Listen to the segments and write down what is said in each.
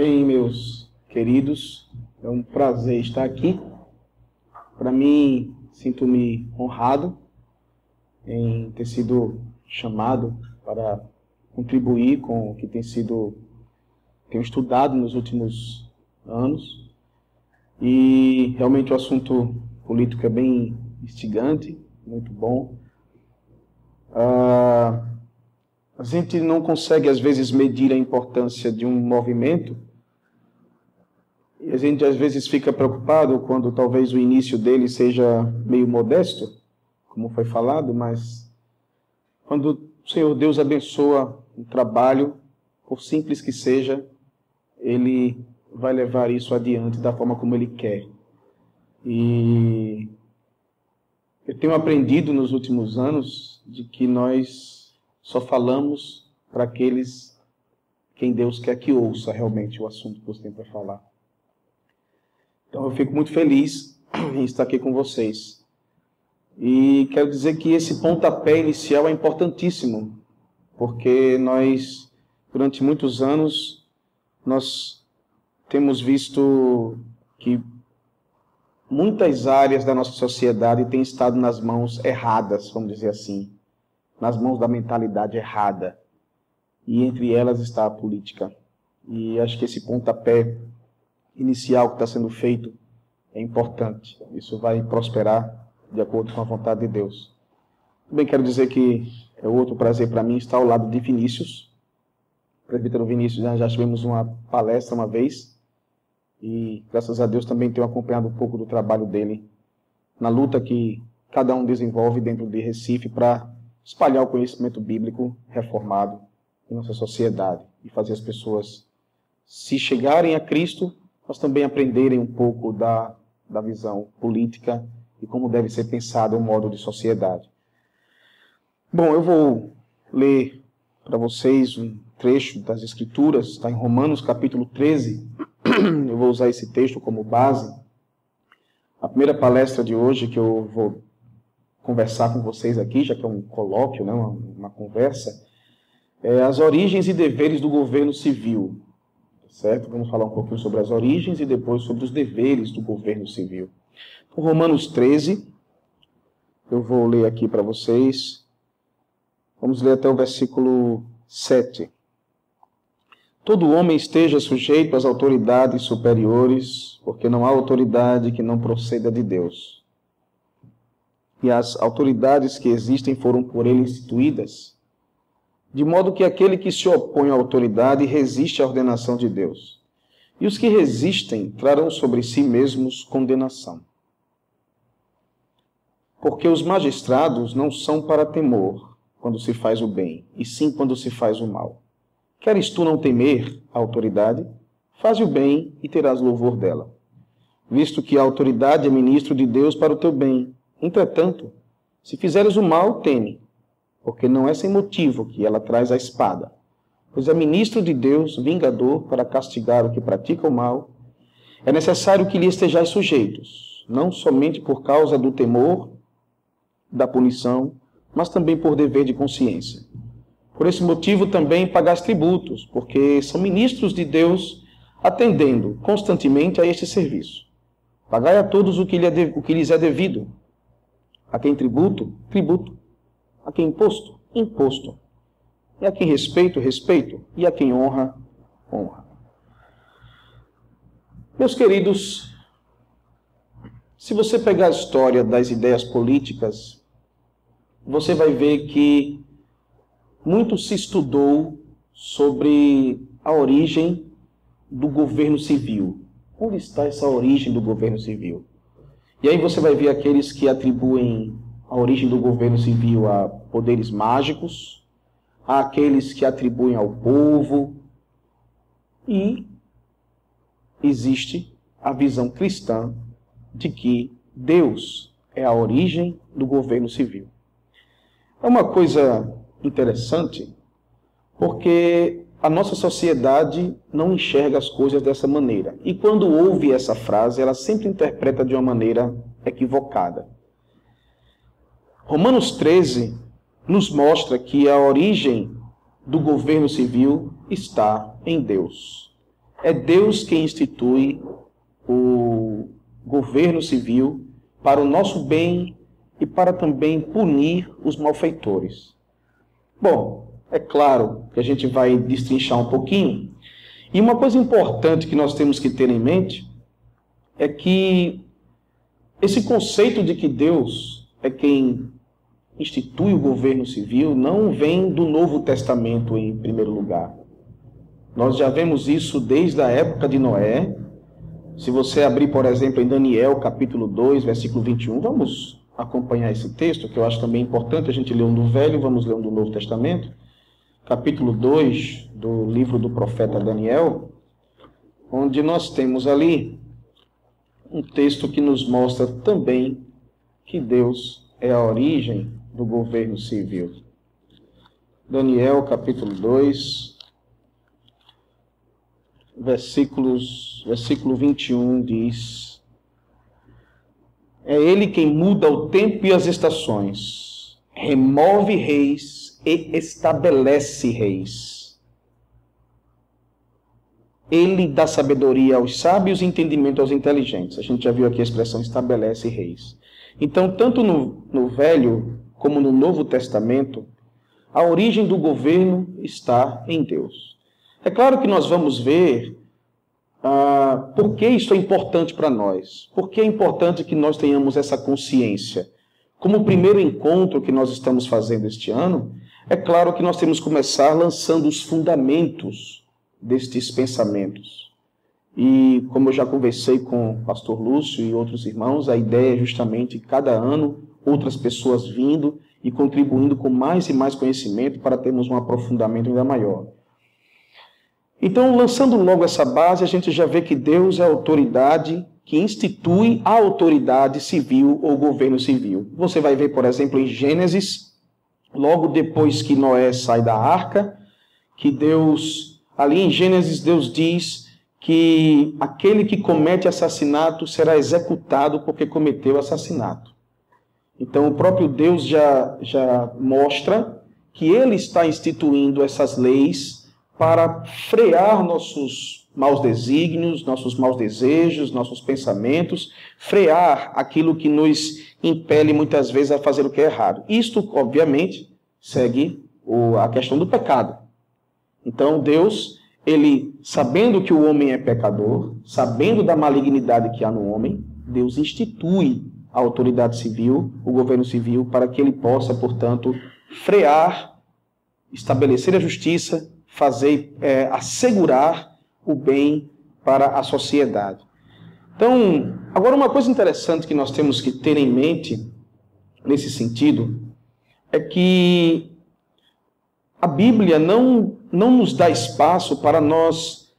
Bem, meus queridos, é um prazer estar aqui. Para mim, sinto-me honrado em ter sido chamado para contribuir com o que tem sido tenho estudado nos últimos anos. E realmente o assunto político é bem instigante, muito bom. Ah, a gente não consegue, às vezes, medir a importância de um movimento e a gente às vezes fica preocupado quando talvez o início dele seja meio modesto, como foi falado, mas quando o Senhor Deus abençoa um trabalho, por simples que seja, ele vai levar isso adiante da forma como ele quer. E eu tenho aprendido nos últimos anos de que nós só falamos para aqueles quem Deus quer que ouça realmente o assunto que você tem para falar. Então eu fico muito feliz em estar aqui com vocês. E quero dizer que esse pontapé inicial é importantíssimo, porque nós, durante muitos anos, nós temos visto que muitas áreas da nossa sociedade têm estado nas mãos erradas, vamos dizer assim, nas mãos da mentalidade errada. E entre elas está a política. E acho que esse pontapé inicial que está sendo feito é importante. Isso vai prosperar de acordo com a vontade de Deus. Também quero dizer que é outro prazer para mim estar ao lado de Vinícius. O presbítero Vinícius, já, já tivemos uma palestra uma vez e graças a Deus também tenho acompanhado um pouco do trabalho dele na luta que cada um desenvolve dentro de Recife para espalhar o conhecimento bíblico reformado em nossa sociedade e fazer as pessoas se chegarem a Cristo mas também aprenderem um pouco da, da visão política e como deve ser pensado o modo de sociedade. Bom, eu vou ler para vocês um trecho das Escrituras, está em Romanos capítulo 13. Eu vou usar esse texto como base. A primeira palestra de hoje que eu vou conversar com vocês aqui, já que é um colóquio, né, uma, uma conversa, é as origens e deveres do governo civil certo? Vamos falar um pouquinho sobre as origens e depois sobre os deveres do governo civil. Então, Romanos 13, eu vou ler aqui para vocês. Vamos ler até o versículo 7. Todo homem esteja sujeito às autoridades superiores, porque não há autoridade que não proceda de Deus. E as autoridades que existem foram por ele instituídas de modo que aquele que se opõe à autoridade resiste à ordenação de Deus. E os que resistem trarão sobre si mesmos condenação. Porque os magistrados não são para temor quando se faz o bem, e sim quando se faz o mal. Queres tu não temer a autoridade? Faze o bem e terás louvor dela. Visto que a autoridade é ministro de Deus para o teu bem. Entretanto, se fizeres o mal, teme porque não é sem motivo que ela traz a espada, pois é ministro de Deus, vingador, para castigar o que pratica o mal. É necessário que lhe estejais sujeitos, não somente por causa do temor da punição, mas também por dever de consciência. Por esse motivo também pagais tributos, porque são ministros de Deus, atendendo constantemente a este serviço. Pagai a todos o que, lhes é devido. A quem tributo, tributo a quem imposto? Imposto. E a quem respeito? Respeito. E a quem honra? Honra. Meus queridos, se você pegar a história das ideias políticas, você vai ver que muito se estudou sobre a origem do governo civil. Onde está essa origem do governo civil? E aí você vai ver aqueles que atribuem a origem do governo civil a poderes mágicos, há aqueles que atribuem ao povo, e existe a visão cristã de que Deus é a origem do governo civil. É uma coisa interessante, porque a nossa sociedade não enxerga as coisas dessa maneira. E quando ouve essa frase, ela sempre interpreta de uma maneira equivocada. Romanos 13 nos mostra que a origem do governo civil está em Deus. é Deus quem institui o governo civil para o nosso bem e para também punir os malfeitores. Bom, é claro que a gente vai destrinchar um pouquinho. E uma coisa importante que nós temos que ter em mente é que esse conceito de que Deus é quem institui o governo civil não vem do Novo Testamento em primeiro lugar. Nós já vemos isso desde a época de Noé. Se você abrir, por exemplo, em Daniel, capítulo 2, versículo 21, vamos acompanhar esse texto, que eu acho também importante a gente ler um do Velho, vamos ler um do Novo Testamento. Capítulo 2 do livro do profeta Daniel, onde nós temos ali um texto que nos mostra também que Deus é a origem do governo civil. Daniel, capítulo 2, versículos, versículo 21 diz: É ele quem muda o tempo e as estações, remove reis e estabelece reis. Ele dá sabedoria aos sábios e entendimento aos inteligentes. A gente já viu aqui a expressão estabelece reis. Então, tanto no, no Velho como no Novo Testamento, a origem do governo está em Deus. É claro que nós vamos ver ah, por que isso é importante para nós. Por que é importante que nós tenhamos essa consciência. Como o primeiro encontro que nós estamos fazendo este ano, é claro que nós temos que começar lançando os fundamentos destes pensamentos. E como eu já conversei com o pastor Lúcio e outros irmãos, a ideia é justamente cada ano outras pessoas vindo e contribuindo com mais e mais conhecimento para termos um aprofundamento ainda maior. Então, lançando logo essa base, a gente já vê que Deus é a autoridade que institui a autoridade civil ou governo civil. Você vai ver, por exemplo, em Gênesis, logo depois que Noé sai da arca, que Deus, ali em Gênesis, Deus diz que aquele que comete assassinato será executado porque cometeu assassinato. Então, o próprio Deus já, já mostra que ele está instituindo essas leis para frear nossos maus desígnios, nossos maus desejos, nossos pensamentos, frear aquilo que nos impele muitas vezes a fazer o que é errado. Isto, obviamente, segue a questão do pecado. Então, Deus, ele, sabendo que o homem é pecador, sabendo da malignidade que há no homem, Deus institui a autoridade civil, o governo civil, para que ele possa, portanto, frear, estabelecer a justiça, fazer, é, assegurar o bem para a sociedade. Então, agora uma coisa interessante que nós temos que ter em mente nesse sentido é que a Bíblia não, não nos dá espaço para nós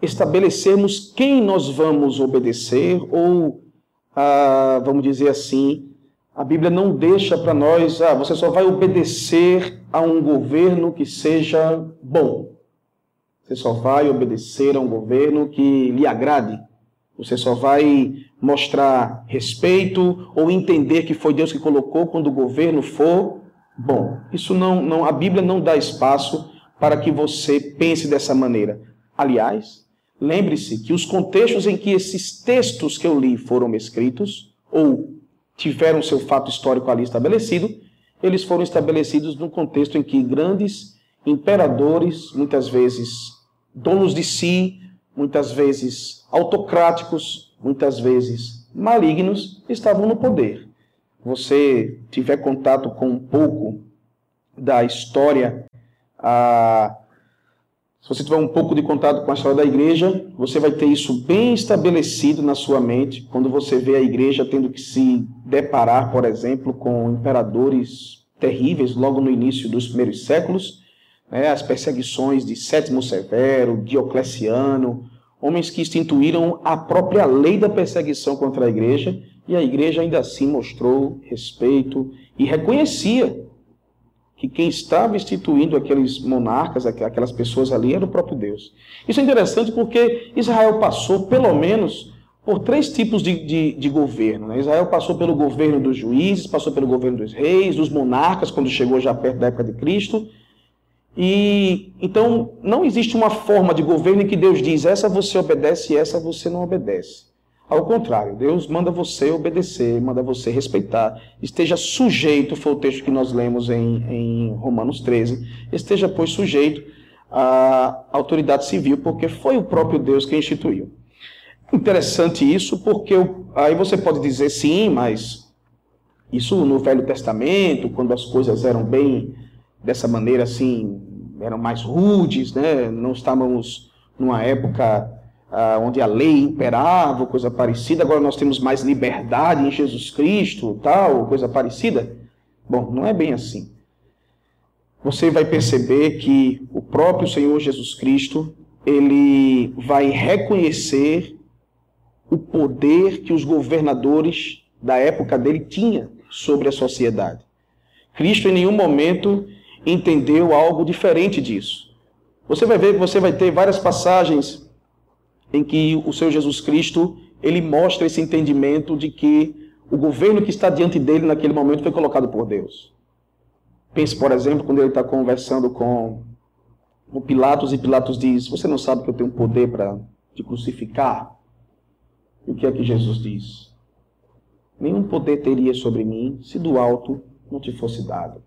estabelecermos quem nós vamos obedecer ou ah, vamos dizer assim, a Bíblia não deixa para nós, ah, você só vai obedecer a um governo que seja bom. Você só vai obedecer a um governo que lhe agrade. Você só vai mostrar respeito ou entender que foi Deus que colocou quando o governo for bom. Isso não, não a Bíblia não dá espaço para que você pense dessa maneira. Aliás, Lembre-se que os contextos em que esses textos que eu li foram escritos, ou tiveram seu fato histórico ali estabelecido, eles foram estabelecidos num contexto em que grandes imperadores, muitas vezes donos de si, muitas vezes autocráticos, muitas vezes malignos, estavam no poder. Você tiver contato com um pouco da história a se você tiver um pouco de contato com a história da igreja, você vai ter isso bem estabelecido na sua mente quando você vê a igreja tendo que se deparar, por exemplo, com imperadores terríveis logo no início dos primeiros séculos, né, as perseguições de Sétimo Severo, Diocleciano, homens que instituíram a própria lei da perseguição contra a igreja, e a igreja ainda assim mostrou respeito e reconhecia que quem estava instituindo aqueles monarcas, aquelas pessoas ali, era o próprio Deus. Isso é interessante porque Israel passou, pelo menos, por três tipos de, de, de governo. Né? Israel passou pelo governo dos juízes, passou pelo governo dos reis, dos monarcas, quando chegou já perto da época de Cristo. E então não existe uma forma de governo em que Deus diz essa você obedece e essa você não obedece. Ao contrário, Deus manda você obedecer, manda você respeitar, esteja sujeito, foi o texto que nós lemos em, em Romanos 13, esteja, pois, sujeito à autoridade civil, porque foi o próprio Deus que instituiu. Interessante isso, porque aí você pode dizer sim, mas isso no Velho Testamento, quando as coisas eram bem dessa maneira assim, eram mais rudes, né? não estávamos numa época ah, onde a lei imperava, coisa parecida, agora nós temos mais liberdade em Jesus Cristo, tal, coisa parecida. Bom, não é bem assim. Você vai perceber que o próprio Senhor Jesus Cristo, ele vai reconhecer o poder que os governadores da época dele tinham sobre a sociedade. Cristo em nenhum momento entendeu algo diferente disso. Você vai ver que você vai ter várias passagens em que o Senhor Jesus Cristo ele mostra esse entendimento de que o governo que está diante dele naquele momento foi colocado por Deus. Pense, por exemplo, quando ele está conversando com o Pilatos e Pilatos diz: Você não sabe que eu tenho poder para te crucificar? E o que é que Jesus diz? Nenhum poder teria sobre mim se do alto não te fosse dado.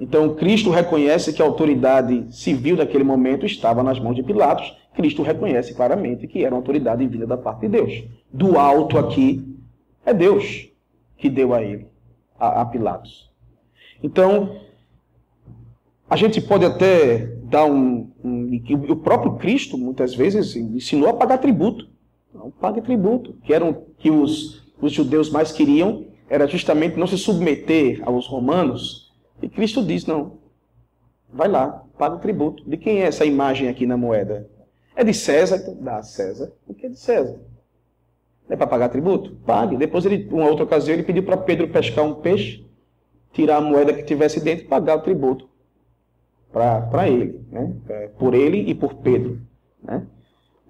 Então, Cristo reconhece que a autoridade civil daquele momento estava nas mãos de Pilatos. Cristo reconhece claramente que era uma autoridade vinda da parte de Deus. Do alto aqui é Deus que deu a ele, a, a Pilatos. Então, a gente pode até dar um, um. O próprio Cristo, muitas vezes, ensinou a pagar tributo. Não pague tributo. Que eram que os, os judeus mais queriam era justamente não se submeter aos romanos e Cristo diz: não, vai lá, paga o tributo. De quem é essa imagem aqui na moeda? É de César, então dá a César. O que é de César? É para pagar tributo? Pague. Depois, ele, uma outra ocasião, ele pediu para Pedro pescar um peixe, tirar a moeda que tivesse dentro e pagar o tributo para ele, né? É, por ele e por Pedro. Né?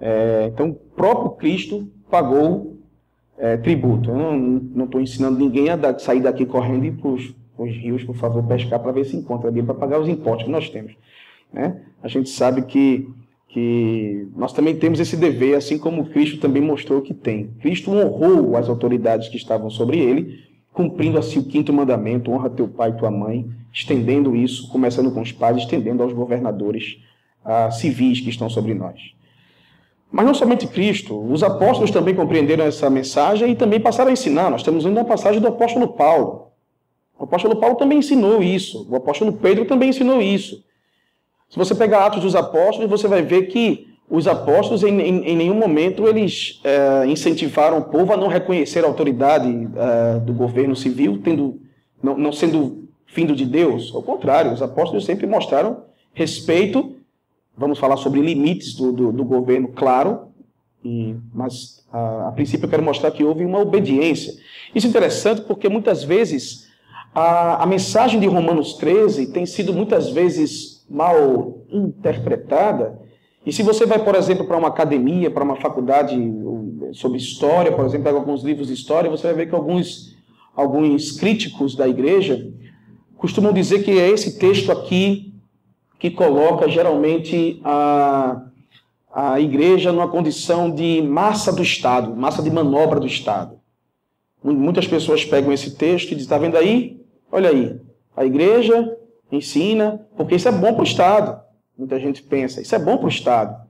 É, então, o próprio Cristo pagou é, tributo. Eu não estou ensinando ninguém a dar, sair daqui correndo e para os rios, por favor, pescar para ver se encontra ali para pagar os impostos que nós temos. Né? A gente sabe que, que nós também temos esse dever, assim como Cristo também mostrou que tem. Cristo honrou as autoridades que estavam sobre ele, cumprindo assim o quinto mandamento: honra teu pai e tua mãe, estendendo isso, começando com os pais, estendendo aos governadores civis que estão sobre nós. Mas não somente Cristo, os apóstolos também compreenderam essa mensagem e também passaram a ensinar. Nós temos ainda uma passagem do apóstolo Paulo, o apóstolo Paulo também ensinou isso. O apóstolo Pedro também ensinou isso. Se você pegar Atos dos Apóstolos, você vai ver que os apóstolos, em, em, em nenhum momento, eles é, incentivaram o povo a não reconhecer a autoridade é, do governo civil, tendo, não, não sendo findo de Deus. Ao contrário, os apóstolos sempre mostraram respeito. Vamos falar sobre limites do, do, do governo, claro, e, mas a, a princípio eu quero mostrar que houve uma obediência. Isso é interessante porque muitas vezes a, a mensagem de Romanos 13 tem sido muitas vezes mal interpretada. E se você vai, por exemplo, para uma academia, para uma faculdade sobre história, por exemplo, pega alguns livros de história, você vai ver que alguns, alguns críticos da igreja costumam dizer que é esse texto aqui que coloca geralmente a, a igreja numa condição de massa do Estado, massa de manobra do Estado. Muitas pessoas pegam esse texto e dizem: está vendo aí? Olha aí, a igreja ensina, porque isso é bom para o Estado. Muita gente pensa, isso é bom para o Estado.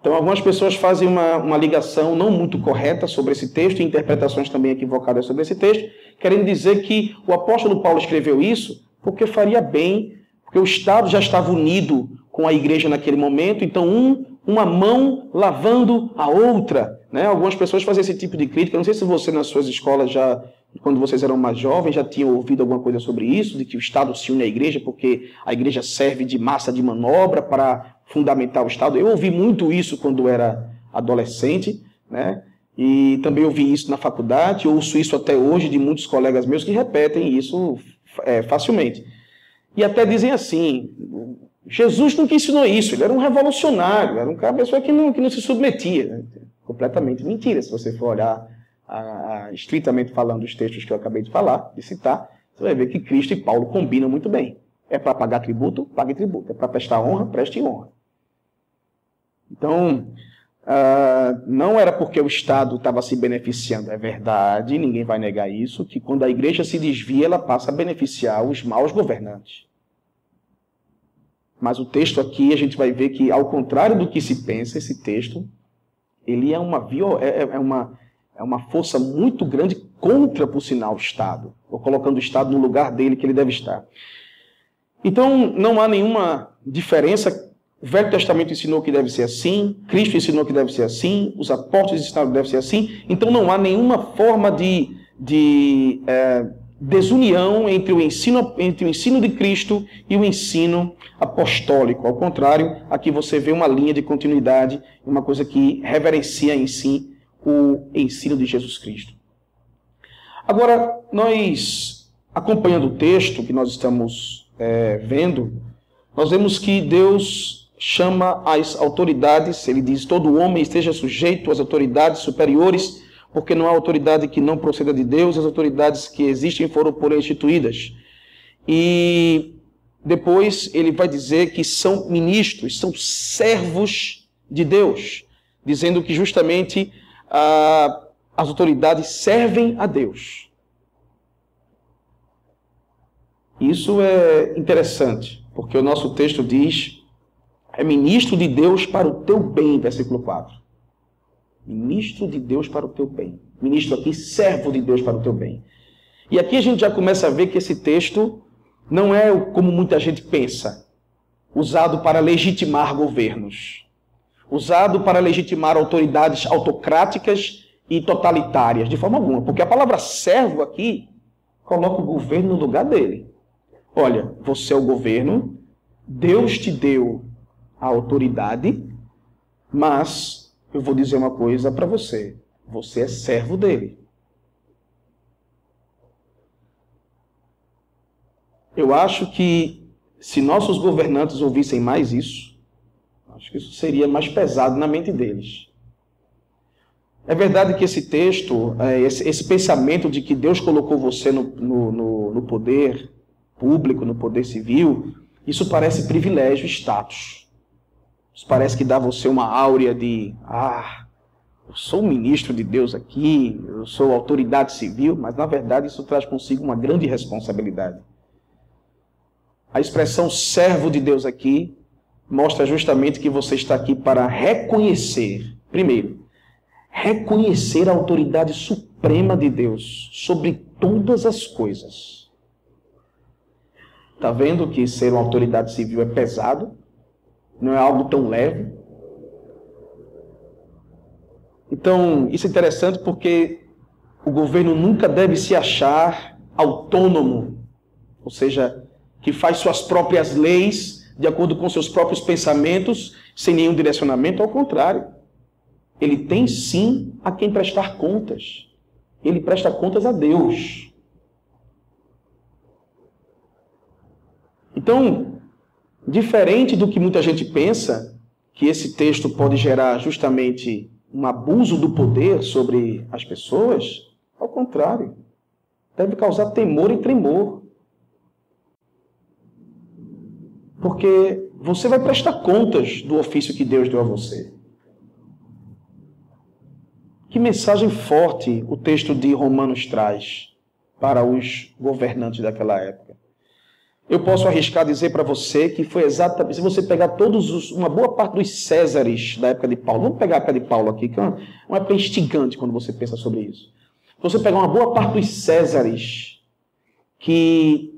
Então, algumas pessoas fazem uma, uma ligação não muito correta sobre esse texto, e interpretações também equivocadas sobre esse texto, querendo dizer que o apóstolo Paulo escreveu isso porque faria bem, porque o Estado já estava unido com a igreja naquele momento, então um, uma mão lavando a outra. Né? Algumas pessoas fazem esse tipo de crítica. Não sei se você nas suas escolas já quando vocês eram mais jovens, já tinham ouvido alguma coisa sobre isso, de que o Estado se une à igreja porque a igreja serve de massa de manobra para fundamentar o Estado. Eu ouvi muito isso quando era adolescente, né? E também ouvi isso na faculdade, ouço isso até hoje de muitos colegas meus que repetem isso é, facilmente. E até dizem assim: Jesus nunca ensinou isso, ele era um revolucionário, era uma pessoa que não, que não se submetia. Né? Completamente mentira, se você for olhar a, a, estritamente falando os textos que eu acabei de falar, de citar, você vai ver que Cristo e Paulo combinam muito bem. É para pagar tributo? Pague tributo. É para prestar honra? Preste honra. Então, uh, não era porque o Estado estava se beneficiando. É verdade, ninguém vai negar isso, que quando a igreja se desvia, ela passa a beneficiar os maus governantes. Mas o texto aqui, a gente vai ver que, ao contrário do que se pensa, esse texto, ele é uma, é, é, é uma, é uma força muito grande contra, por sinal, o Estado, ou colocando o Estado no lugar dele que ele deve estar. Então, não há nenhuma diferença. O Velho Testamento ensinou que deve ser assim, Cristo ensinou que deve ser assim, os apóstolos ensinaram que deve ser assim. Então, não há nenhuma forma de, de é, desunião entre o, ensino, entre o ensino de Cristo e o ensino apostólico. Ao contrário, aqui você vê uma linha de continuidade, uma coisa que reverencia em si o ensino de Jesus Cristo. Agora, nós, acompanhando o texto que nós estamos é, vendo, nós vemos que Deus chama as autoridades, ele diz: todo homem esteja sujeito às autoridades superiores, porque não há autoridade que não proceda de Deus, as autoridades que existem foram por instituídas. E depois ele vai dizer que são ministros, são servos de Deus, dizendo que justamente ah, as autoridades servem a Deus. Isso é interessante, porque o nosso texto diz: é ministro de Deus para o teu bem, versículo 4. Ministro de Deus para o teu bem. Ministro aqui, servo de Deus para o teu bem. E aqui a gente já começa a ver que esse texto não é como muita gente pensa, usado para legitimar governos, usado para legitimar autoridades autocráticas e totalitárias, de forma alguma, porque a palavra servo aqui coloca o governo no lugar dele. Olha, você é o governo, Deus te deu a autoridade, mas eu vou dizer uma coisa para você: você é servo dele. Eu acho que se nossos governantes ouvissem mais isso, acho que isso seria mais pesado na mente deles. É verdade que esse texto, é, esse, pensamento de que Deus colocou você no, no, no poder, público, no poder civil, isso parece privilégio, status. Isso parece que dá você uma áurea de, ah, eu sou um ministro de Deus aqui, eu sou autoridade civil, mas na verdade isso traz consigo uma grande responsabilidade. A expressão servo de Deus aqui mostra justamente que você está aqui para reconhecer, primeiro, reconhecer a autoridade suprema de Deus sobre todas as coisas. Está vendo que ser uma autoridade civil é pesado? Não é algo tão leve? Então, isso é interessante porque o governo nunca deve se achar autônomo, ou seja, que faz suas próprias leis de acordo com seus próprios pensamentos, sem nenhum direcionamento, ao contrário. Ele tem sim a quem prestar contas. Ele presta contas a Deus. Então, diferente do que muita gente pensa, que esse texto pode gerar justamente um abuso do poder sobre as pessoas, ao contrário, deve causar temor e tremor. Porque você vai prestar contas do ofício que Deus deu a você. Que mensagem forte o texto de Romanos traz para os governantes daquela época. Eu posso arriscar dizer para você que foi exatamente. Se você pegar todos os. uma boa parte dos Césares da época de Paulo, vamos pegar a época de Paulo aqui, que é uma, uma época instigante quando você pensa sobre isso. Se você pegar uma boa parte dos Césares que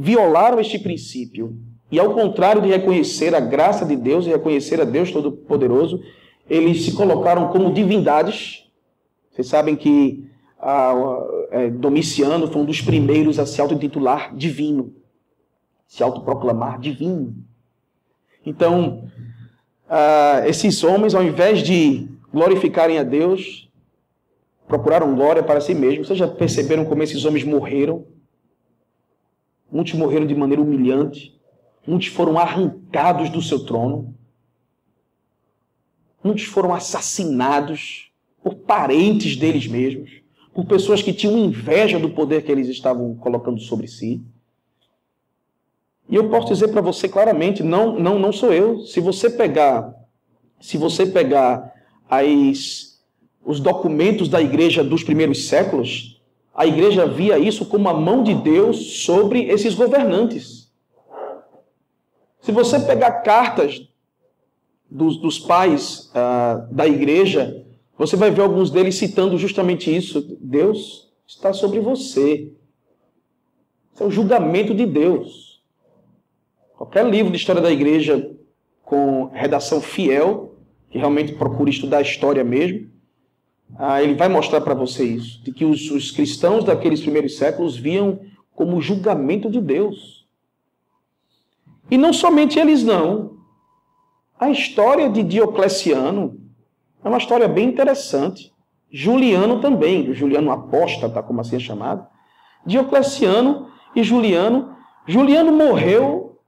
violaram este princípio, e ao contrário de reconhecer a graça de Deus e reconhecer a Deus Todo-Poderoso, eles se colocaram como divindades. Vocês sabem que ah, é, Domiciano foi um dos primeiros a se autotitular divino, se autoproclamar divino. Então, esses homens, ao invés de glorificarem a Deus, procuraram glória para si mesmos. Vocês já perceberam como esses homens morreram? Muitos morreram de maneira humilhante. Muitos foram arrancados do seu trono. Muitos foram assassinados por parentes deles mesmos por pessoas que tinham inveja do poder que eles estavam colocando sobre si. E eu posso dizer para você claramente, não, não, não sou eu. Se você pegar, se você pegar as, os documentos da igreja dos primeiros séculos, a igreja via isso como a mão de Deus sobre esses governantes. Se você pegar cartas dos, dos pais uh, da igreja, você vai ver alguns deles citando justamente isso. Deus está sobre você. Isso é o julgamento de Deus. Qualquer livro de história da igreja com redação fiel, que realmente procure estudar a história mesmo, ah, ele vai mostrar para você isso, de que os, os cristãos daqueles primeiros séculos viam como julgamento de Deus. E não somente eles não. A história de Diocleciano é uma história bem interessante. Juliano também, Juliano apóstata, como assim é chamado. Diocleciano e Juliano. Juliano morreu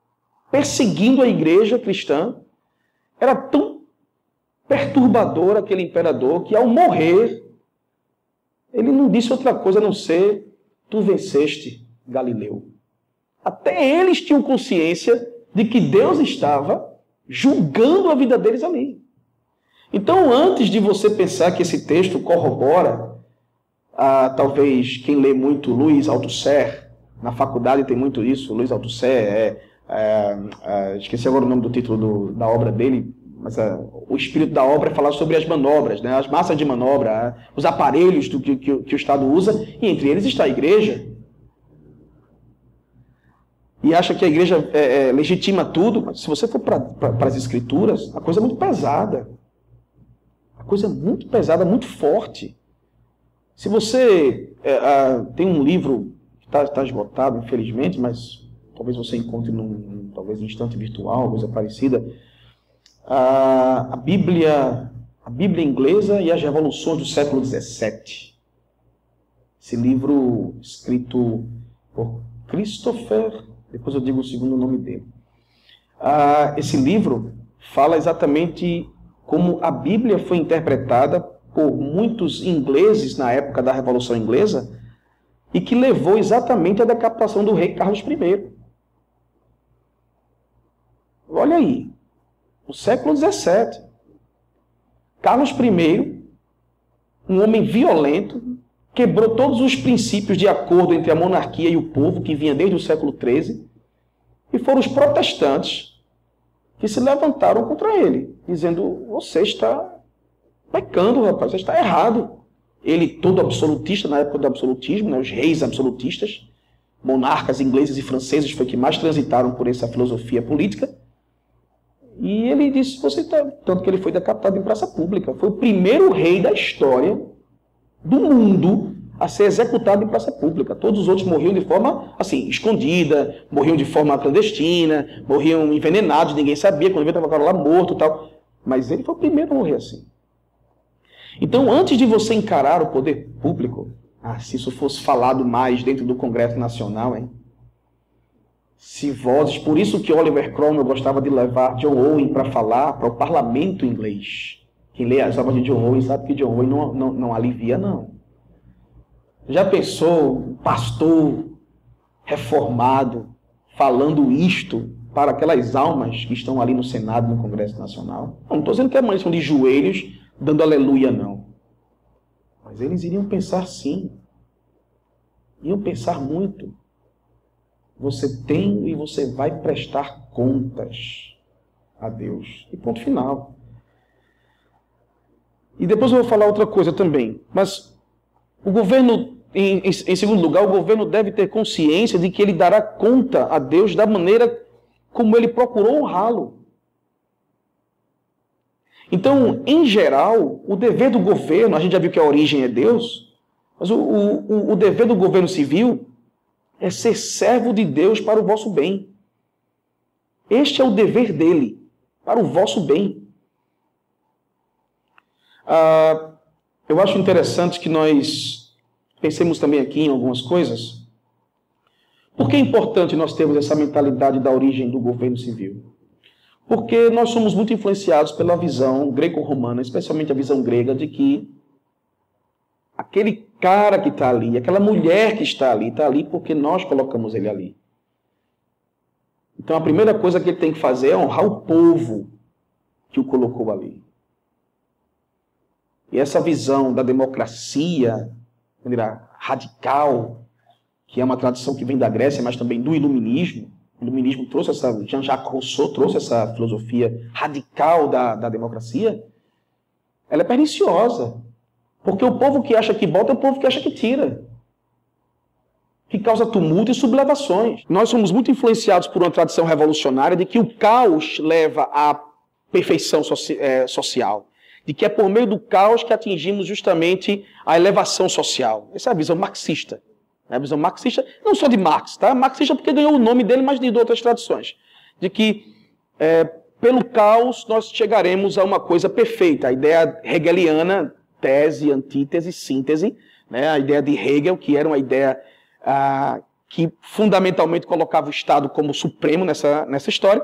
perseguindo a igreja cristã. Era tão perturbador aquele imperador que, ao morrer, ele não disse outra coisa a não ser: Tu venceste, Galileu. Até eles tinham consciência de que Deus estava julgando a vida deles ali. Então, antes de você pensar que esse texto corrobora, ah, talvez quem lê muito Luiz Althusser, na faculdade tem muito isso, Luiz Althusser é é, é, esqueci agora o nome do título do, da obra dele, mas é, o espírito da obra é falar sobre as manobras, né, as massas de manobra, é, os aparelhos do, que, que, que o Estado usa, e entre eles está a igreja. E acha que a igreja é, é, legitima tudo, mas se você for para as escrituras, a coisa é muito pesada. A coisa é muito pesada, muito forte. Se você tem um livro que está tá esgotado, infelizmente, mas talvez você encontre num, talvez um instante virtual, coisa parecida, a, a Bíblia, a Bíblia inglesa e as revoluções do século XVII. Esse livro escrito por Christopher, depois eu digo o segundo nome dele. Ah, esse livro fala exatamente como a Bíblia foi interpretada por muitos ingleses na época da Revolução Inglesa e que levou exatamente à decapitação do rei Carlos I. Olha aí, o século XVII. Carlos I, um homem violento, quebrou todos os princípios de acordo entre a monarquia e o povo, que vinha desde o século XIII, e foram os protestantes que se levantaram contra ele, dizendo: Você está pecando, rapaz, você está errado. Ele, todo absolutista, na época do absolutismo, né, os reis absolutistas, monarcas ingleses e franceses foi que mais transitaram por essa filosofia política. E ele disse: Você tá... Tanto que ele foi decapitado em praça pública. Foi o primeiro rei da história do mundo a ser executado em praça pública. Todos os outros morriam de forma assim, escondida, morriam de forma clandestina, morriam envenenados, ninguém sabia, quando veio estava lá morto tal. Mas ele foi o primeiro a morrer assim. Então, antes de você encarar o poder público, ah, se isso fosse falado mais dentro do Congresso Nacional, hein? Se vozes. Por isso que Oliver Cromwell gostava de levar John Owen para falar para o parlamento inglês. Quem lê as obras de John Owen sabe que John Owen não, não, não alivia, não. Já pensou um pastor reformado falando isto para aquelas almas que estão ali no Senado, no Congresso Nacional? Não estou dizendo que é estão de joelhos dando aleluia, não. Mas eles iriam pensar sim. Iam pensar muito. Você tem e você vai prestar contas a Deus. E ponto final. E depois eu vou falar outra coisa também. Mas o governo, em, em, em, segundo lugar, o governo deve ter consciência de que ele dará conta a Deus da maneira como ele procurou honrá-lo. Então, em geral, o dever do governo, a gente já viu que a origem é Deus, mas o, o, o dever do governo civil é ser servo de Deus para o vosso bem. Este é o dever dele, para o vosso bem. Ah, eu acho interessante que nós pensemos também aqui em algumas coisas. Por que é importante nós termos essa mentalidade da origem do governo civil? Porque nós somos muito influenciados pela visão greco-romana, especialmente a visão grega, de que aquele cara que está ali, aquela mulher que está ali, está ali porque nós colocamos ele ali. Então a primeira coisa que ele tem que fazer é honrar o povo que o colocou ali. E essa visão da democracia radical, que é uma tradição que vem da Grécia, mas também do iluminismo, o iluminismo trouxe essa, Jean-Jacques Rousseau trouxe essa filosofia radical da, da democracia, ela é perniciosa. Porque o povo que acha que bota é o povo que acha que tira. Que causa tumulto e sublevações. Nós somos muito influenciados por uma tradição revolucionária de que o caos leva à perfeição soci é, social. De que é por meio do caos que atingimos justamente a elevação social. Essa é a visão marxista. É a visão marxista, não só de Marx, tá? Marxista porque ganhou o nome dele, mas de outras tradições. De que é, pelo caos nós chegaremos a uma coisa perfeita. A ideia hegeliana, tese, antítese, síntese, né? a ideia de Hegel, que era uma ideia ah, que fundamentalmente colocava o Estado como supremo nessa, nessa história.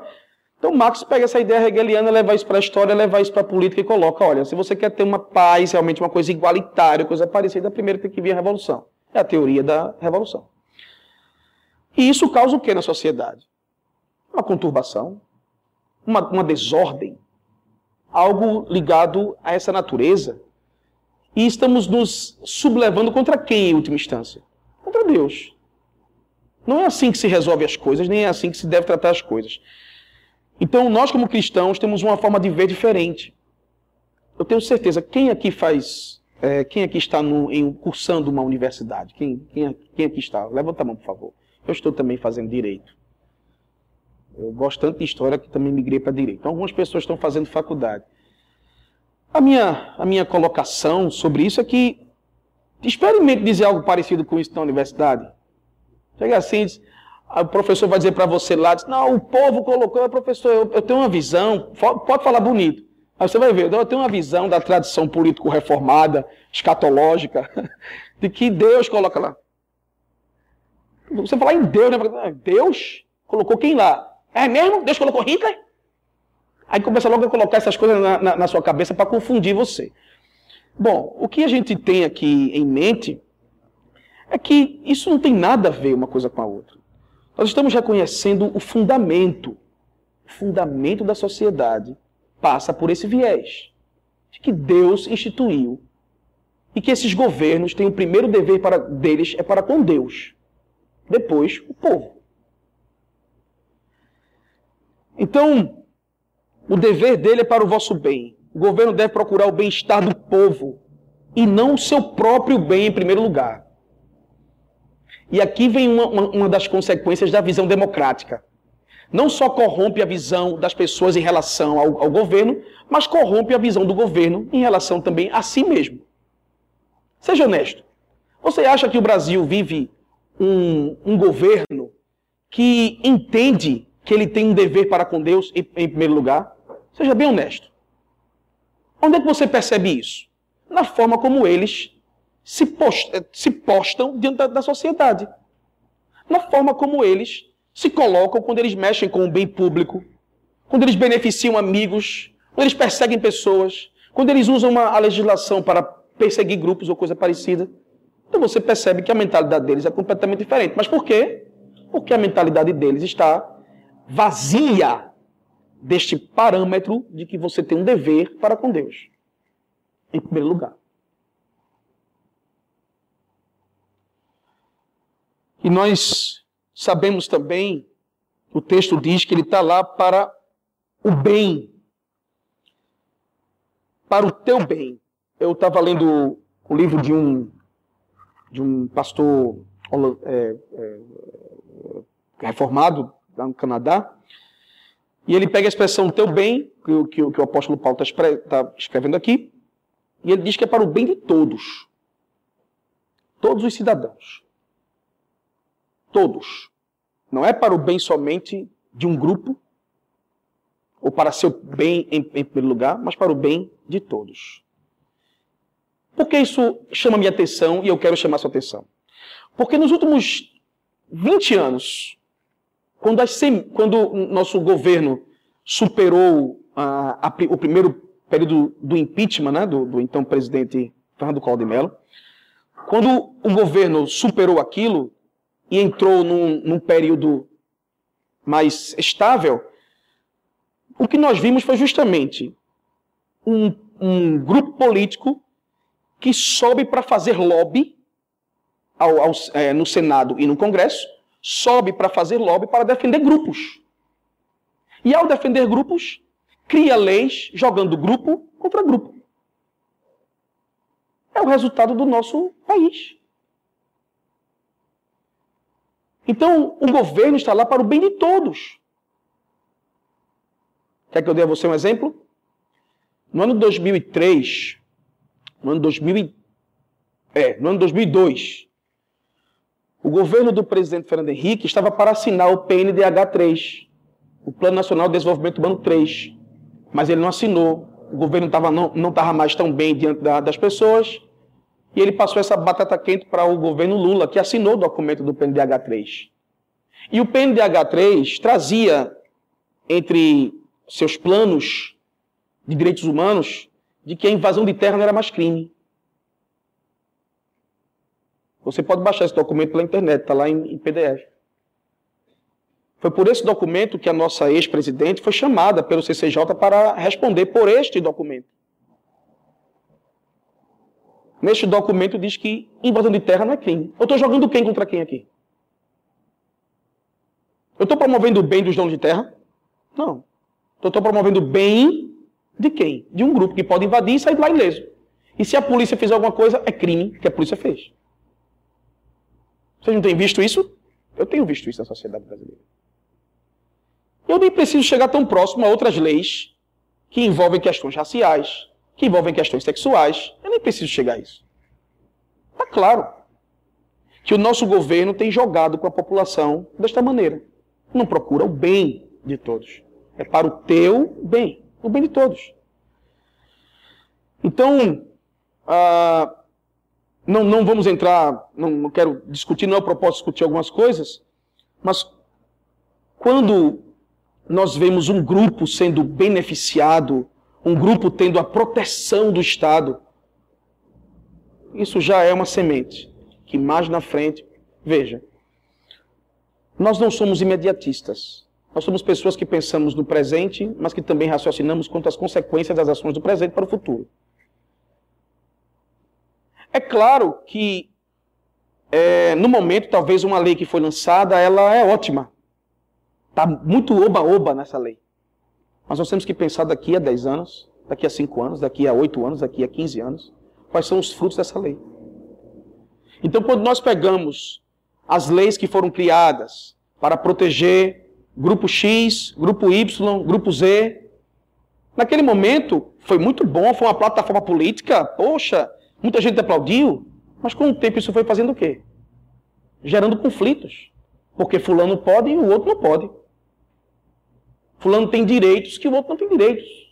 Então Marx pega essa ideia hegeliana, leva isso para a história, leva isso para a política e coloca, olha, se você quer ter uma paz, realmente uma coisa igualitária, coisa parecida, primeiro tem que vir a revolução. É a teoria da revolução. E isso causa o que na sociedade? Uma conturbação, uma, uma desordem, algo ligado a essa natureza. E estamos nos sublevando contra quem, em última instância? Contra Deus. Não é assim que se resolve as coisas, nem é assim que se deve tratar as coisas. Então, nós, como cristãos, temos uma forma de ver diferente. Eu tenho certeza, quem aqui faz é, quem aqui está no, em, cursando uma universidade? Quem, quem, quem aqui está? Levanta a mão, por favor. Eu estou também fazendo direito. Eu gosto tanto de história que também migrei para direito. Então, algumas pessoas estão fazendo faculdade. A minha, a minha colocação sobre isso é que experimente dizer algo parecido com isso na universidade. Chega assim, diz, o professor vai dizer para você lá, diz, não, o povo colocou, professor, eu, eu tenho uma visão, pode falar bonito. Aí você vai ver, eu tenho uma visão da tradição político-reformada, escatológica, de que Deus coloca lá. Você falar em Deus, né? Ah, Deus colocou quem lá? É mesmo? Deus colocou Hitler? Aí começa logo a colocar essas coisas na, na, na sua cabeça para confundir você. Bom, o que a gente tem aqui em mente é que isso não tem nada a ver uma coisa com a outra. Nós estamos reconhecendo o fundamento, o fundamento da sociedade passa por esse viés de que Deus instituiu e que esses governos têm o primeiro dever para, deles é para com Deus, depois o povo. Então, o dever dele é para o vosso bem. O governo deve procurar o bem-estar do povo e não o seu próprio bem em primeiro lugar. E aqui vem uma, uma, uma das consequências da visão democrática não só corrompe a visão das pessoas em relação ao, ao, governo, mas corrompe a visão do governo em relação também a si mesmo. Seja honesto. Você acha que o Brasil vive um, um governo que entende que ele tem um dever para com Deus em, em primeiro lugar? Seja bem honesto. Onde é que você percebe isso? Na forma como eles se, post, se postam diante da, da sociedade. Na forma como eles se colocam quando eles mexem com o bem público, quando eles beneficiam amigos, quando eles perseguem pessoas, quando eles usam uma, a legislação para perseguir grupos ou coisa parecida. Então você percebe que a mentalidade deles é completamente diferente. Mas por quê? Porque a mentalidade deles está vazia deste parâmetro de que você tem um dever para com Deus. Em primeiro lugar. E nós Sabemos também, o texto diz que ele está lá para o bem, para o teu bem. Eu estava lendo o livro de um, de um pastor é, é, reformado lá no Canadá, e ele pega a expressão teu bem, que, que, que o apóstolo Paulo está tá escrevendo aqui, e ele diz que é para o bem de todos. Todos os cidadãos. Todos. Não é para o bem somente de um grupo, ou para seu bem em, em primeiro lugar, mas para o bem de todos. Por que isso chama minha atenção e eu quero chamar sua atenção? Porque nos últimos 20 anos, quando, quando o nosso governo superou a, a, o primeiro período do impeachment, né, do, do então presidente Fernando Collor de Mello, quando o governo superou aquilo, e entrou num, num período mais estável, o que nós vimos foi justamente um, um grupo político que sobe para fazer lobby ao, ao, é, no Senado e no Congresso, sobe para fazer lobby para defender grupos. E ao defender grupos, cria leis jogando grupo contra grupo. É o resultado do nosso país. Então, o governo está lá para o bem de todos. Quer que eu dê a você um exemplo? No ano 2003, no ano 2000, é, no ano 2002, o governo do presidente Fernando Henrique estava para assinar o PNDH 3, o Plano Nacional de Desenvolvimento Humano 3, mas ele não assinou. O governo tava, não estava mais tão bem diante da, das pessoas e ele passou essa batata quente para o governo Lula, que assinou o documento do PNDH 3. E o PNDH 3 trazia entre seus planos de direitos humanos de que a invasão de terra não era mais crime. Você pode baixar esse documento pela internet, está lá em, em PDF. Foi por esse documento que a nossa ex-presidente foi chamada pelo CCJ para responder por este documento. Neste documento diz que invasão de terra não é crime. Eu estou jogando quem contra quem aqui? Eu estou promovendo o bem dos donos de terra? Não. Eu estou promovendo o bem de quem? De um grupo que pode invadir e sair de lá ileso. E se a polícia fizer alguma coisa, é crime que a polícia fez. Vocês não têm visto isso? Eu tenho visto isso na sociedade brasileira. Eu nem preciso chegar tão próximo a outras leis que envolvem questões raciais, que envolvem questões sexuais. Eu nem preciso chegar a isso. Está claro que o nosso governo tem jogado com a população desta maneira. Não procura o bem de todos. É para o teu bem, o bem de todos. Então, ah, não, não vamos entrar, não, não quero discutir, não é o propósito discutir algumas coisas, mas quando nós vemos um grupo sendo beneficiado, um grupo tendo a proteção do Estado, isso já é uma semente que mais na frente, veja, nós não somos imediatistas. Nós somos pessoas que pensamos no presente, mas que também raciocinamos quanto às consequências das ações do presente para o futuro. É claro que, é, no momento, talvez uma lei que foi lançada, ela é ótima. Está muito oba-oba nessa lei. Mas nós temos que pensar daqui a 10 anos, daqui a 5 anos, daqui a 8 anos, daqui a 15 anos, quais são os frutos dessa lei. Então, quando nós pegamos as leis que foram criadas para proteger grupo X, grupo Y, grupo Z, naquele momento foi muito bom, foi uma plataforma política, poxa, Muita gente aplaudiu, mas com o tempo isso foi fazendo o quê? Gerando conflitos. Porque fulano pode e o outro não pode. Fulano tem direitos que o outro não tem direitos.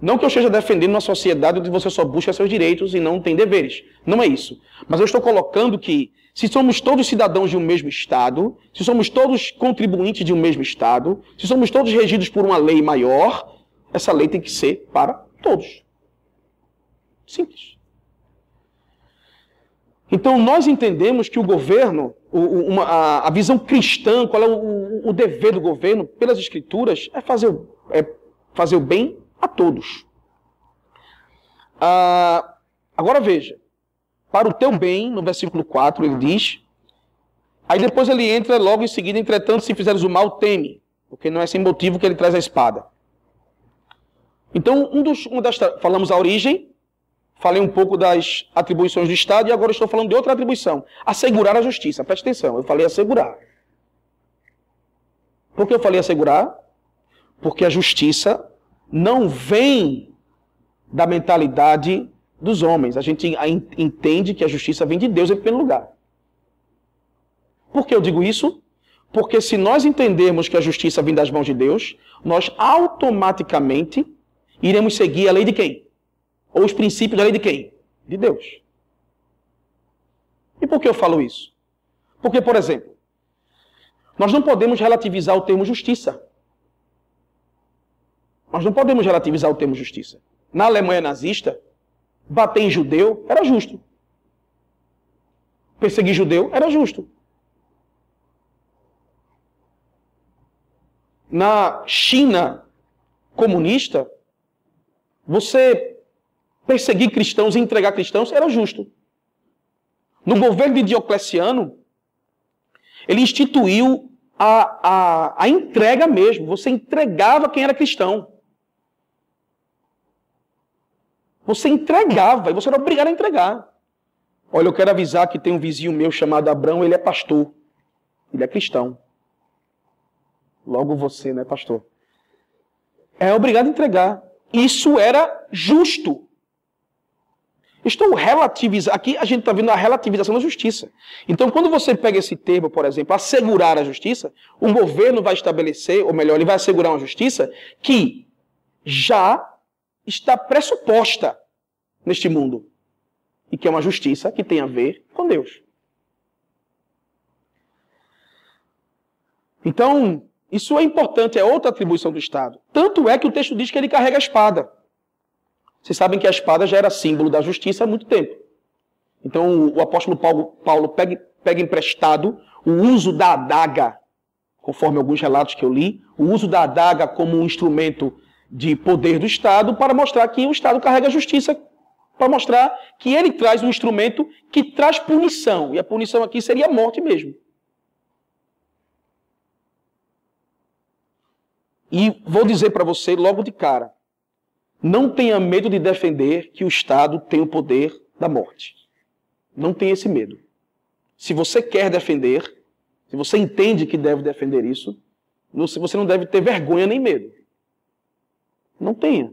Não que eu esteja defendendo uma sociedade onde você só busca seus direitos e não tem deveres. Não é isso. Mas eu estou colocando que, se somos todos cidadãos de um mesmo Estado, se somos todos contribuintes de um mesmo Estado, se somos todos regidos por uma lei maior, essa lei tem que ser para todos. Simples. Então nós entendemos que o governo, a, visão cristã, qual é o, o, dever do governo, pelas escrituras, é fazer, é fazer o bem a todos. Ah, agora veja, para o teu bem, no versículo 4 ele diz, aí depois ele entra logo em seguida, entretanto, se fizeres o mal, teme, porque não é sem motivo que ele traz a espada. Então, um dos, uma das, falamos a origem, Falei um pouco das atribuições do Estado e agora estou falando de outra atribuição. Assegurar a justiça. Preste atenção, eu falei assegurar. Por que eu falei assegurar? Porque a justiça não vem da mentalidade dos homens. A gente entende que a justiça vem de Deus em primeiro lugar. Por que eu digo isso? Porque se nós entendermos que a justiça vem das mãos de Deus, nós automaticamente iremos seguir a lei de quem? Ou os princípios da lei de quem? De Deus. E por que eu falo isso? Porque, por exemplo, nós não podemos relativizar o termo justiça. Nós não podemos relativizar o termo justiça. Na Alemanha nazista, bater em judeu era justo. Perseguir judeu era justo. na China comunista, você perseguir cristãos e entregar cristãos era justo. No governo de Diocleciano, ele instituiu a, a, a entrega mesmo. Você entregava quem era cristão. Você entregava e você era obrigado a entregar. Olha, eu quero avisar que tem um vizinho meu chamado Abrão, ele é pastor. Ele é cristão. Logo você, né, pastor? É obrigado a entregar. Isso era justo. Estou relativizando. Aqui a gente está vendo a relativização da justiça. Então, quando você pega esse termo, por exemplo, assegurar a justiça, o governo vai estabelecer, ou melhor, ele vai assegurar uma justiça que já está pressuposta neste mundo. E que é uma justiça que tem a ver com Deus. Então, isso é importante, é outra atribuição do Estado. Tanto é que o texto diz que ele carrega a espada. Vocês sabem que a espada já era símbolo da justiça há muito tempo. Então o apóstolo Paulo, Paulo pega, pega emprestado o uso da adaga, conforme alguns relatos que eu li, o uso da adaga como um instrumento de poder do Estado para mostrar que o Estado carrega a justiça, para mostrar que ele traz um instrumento que traz punição. E a punição aqui seria a morte mesmo. E vou dizer para você logo de cara: não tenha medo de defender que o Estado tem o poder da morte. Não tenha esse medo. Se você quer defender, se você entende que deve defender isso, você não deve ter vergonha nem medo. Não tenha.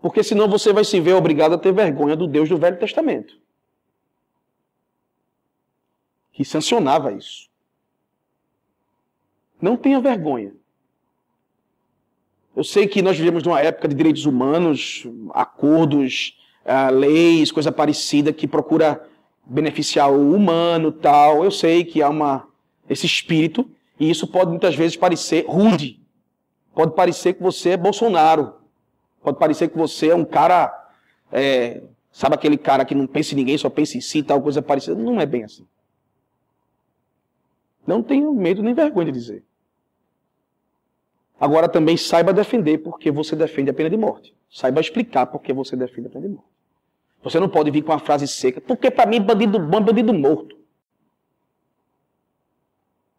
Porque senão você vai se ver obrigado a ter vergonha do Deus do Velho Testamento. Que sancionava isso. Não tenha vergonha. Eu sei que nós vivemos numa época de direitos humanos, acordos, uh, leis, coisa parecida que procura beneficiar o humano, tal. Eu sei que há uma esse espírito e isso pode muitas vezes parecer rude. Pode parecer que você é Bolsonaro. Pode parecer que você é um cara, é, sabe aquele cara que não pensa em ninguém, só pensa em si, tal coisa parecida. Não é bem assim. Não tenho medo nem vergonha de dizer. Agora também saiba defender porque você defende a pena de morte. Saiba explicar porque você defende a pena de morte. Você não pode vir com uma frase seca, porque para mim bandido bom é bandido morto.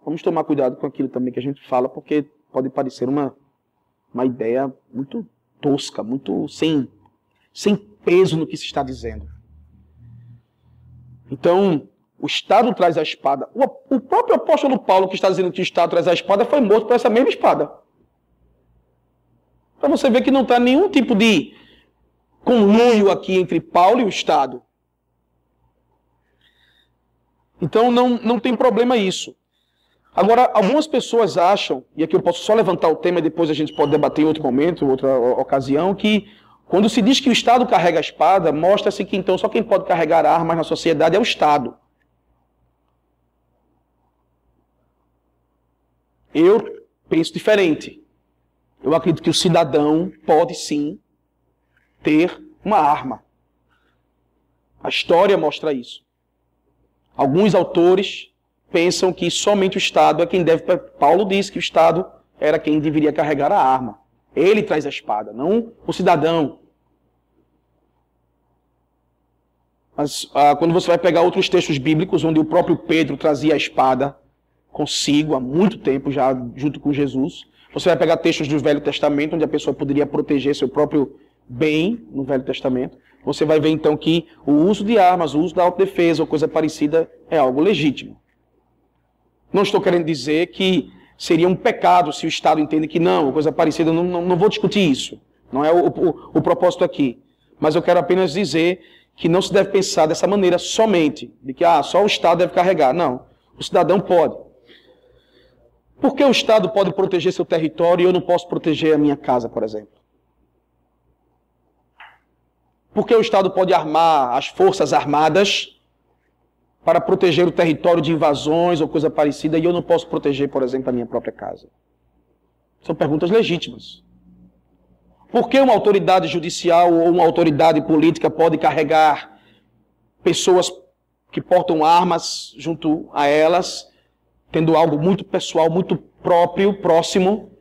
Vamos tomar cuidado com aquilo também que a gente fala, porque pode parecer uma, uma ideia muito tosca, muito sem, sem peso no que se está dizendo. Então, o Estado traz a espada. O, próprio apóstolo Paulo, que está dizendo que o Estado traz a espada, foi morto por essa mesma espada. Para você ver que não está nenhum tipo de conluio aqui entre Paulo e o Estado. Então não, não tem problema isso. Agora, algumas pessoas acham, e aqui eu posso só levantar o tema e depois a gente pode debater em outro momento, outra ocasião, que quando se diz que o Estado carrega a espada, mostra-se que então só quem pode carregar armas na sociedade é o Estado. Eu penso diferente. Eu acredito que o cidadão pode sim ter uma arma. A história mostra isso. Alguns autores pensam que somente o Estado é quem deve. Paulo disse que o Estado era quem deveria carregar a arma. Ele traz a espada, não o cidadão. Mas ah, quando você vai pegar outros textos bíblicos, onde o próprio Pedro trazia a espada consigo há muito tempo, já junto com Jesus, você vai pegar textos do Velho Testamento, onde a pessoa poderia proteger seu próprio bem no Velho Testamento. Você vai ver então que o uso de armas, o uso da autodefesa ou coisa parecida é algo legítimo. Não estou querendo dizer que seria um pecado se o Estado entende que não, coisa parecida, não, não, não vou discutir isso. Não é o, o, o propósito aqui. Mas eu quero apenas dizer que não se deve pensar dessa maneira somente, de que ah, só o Estado deve carregar. Não. O cidadão pode. Por que o Estado pode proteger seu território e eu não posso proteger a minha casa, por exemplo? Por que o Estado pode armar as forças armadas para proteger o território de invasões ou coisa parecida e eu não posso proteger, por exemplo, a minha própria casa? São perguntas legítimas. Por que uma autoridade judicial ou uma autoridade política pode carregar pessoas que portam armas junto a elas tendo algo muito pessoal, muito próprio, próximo,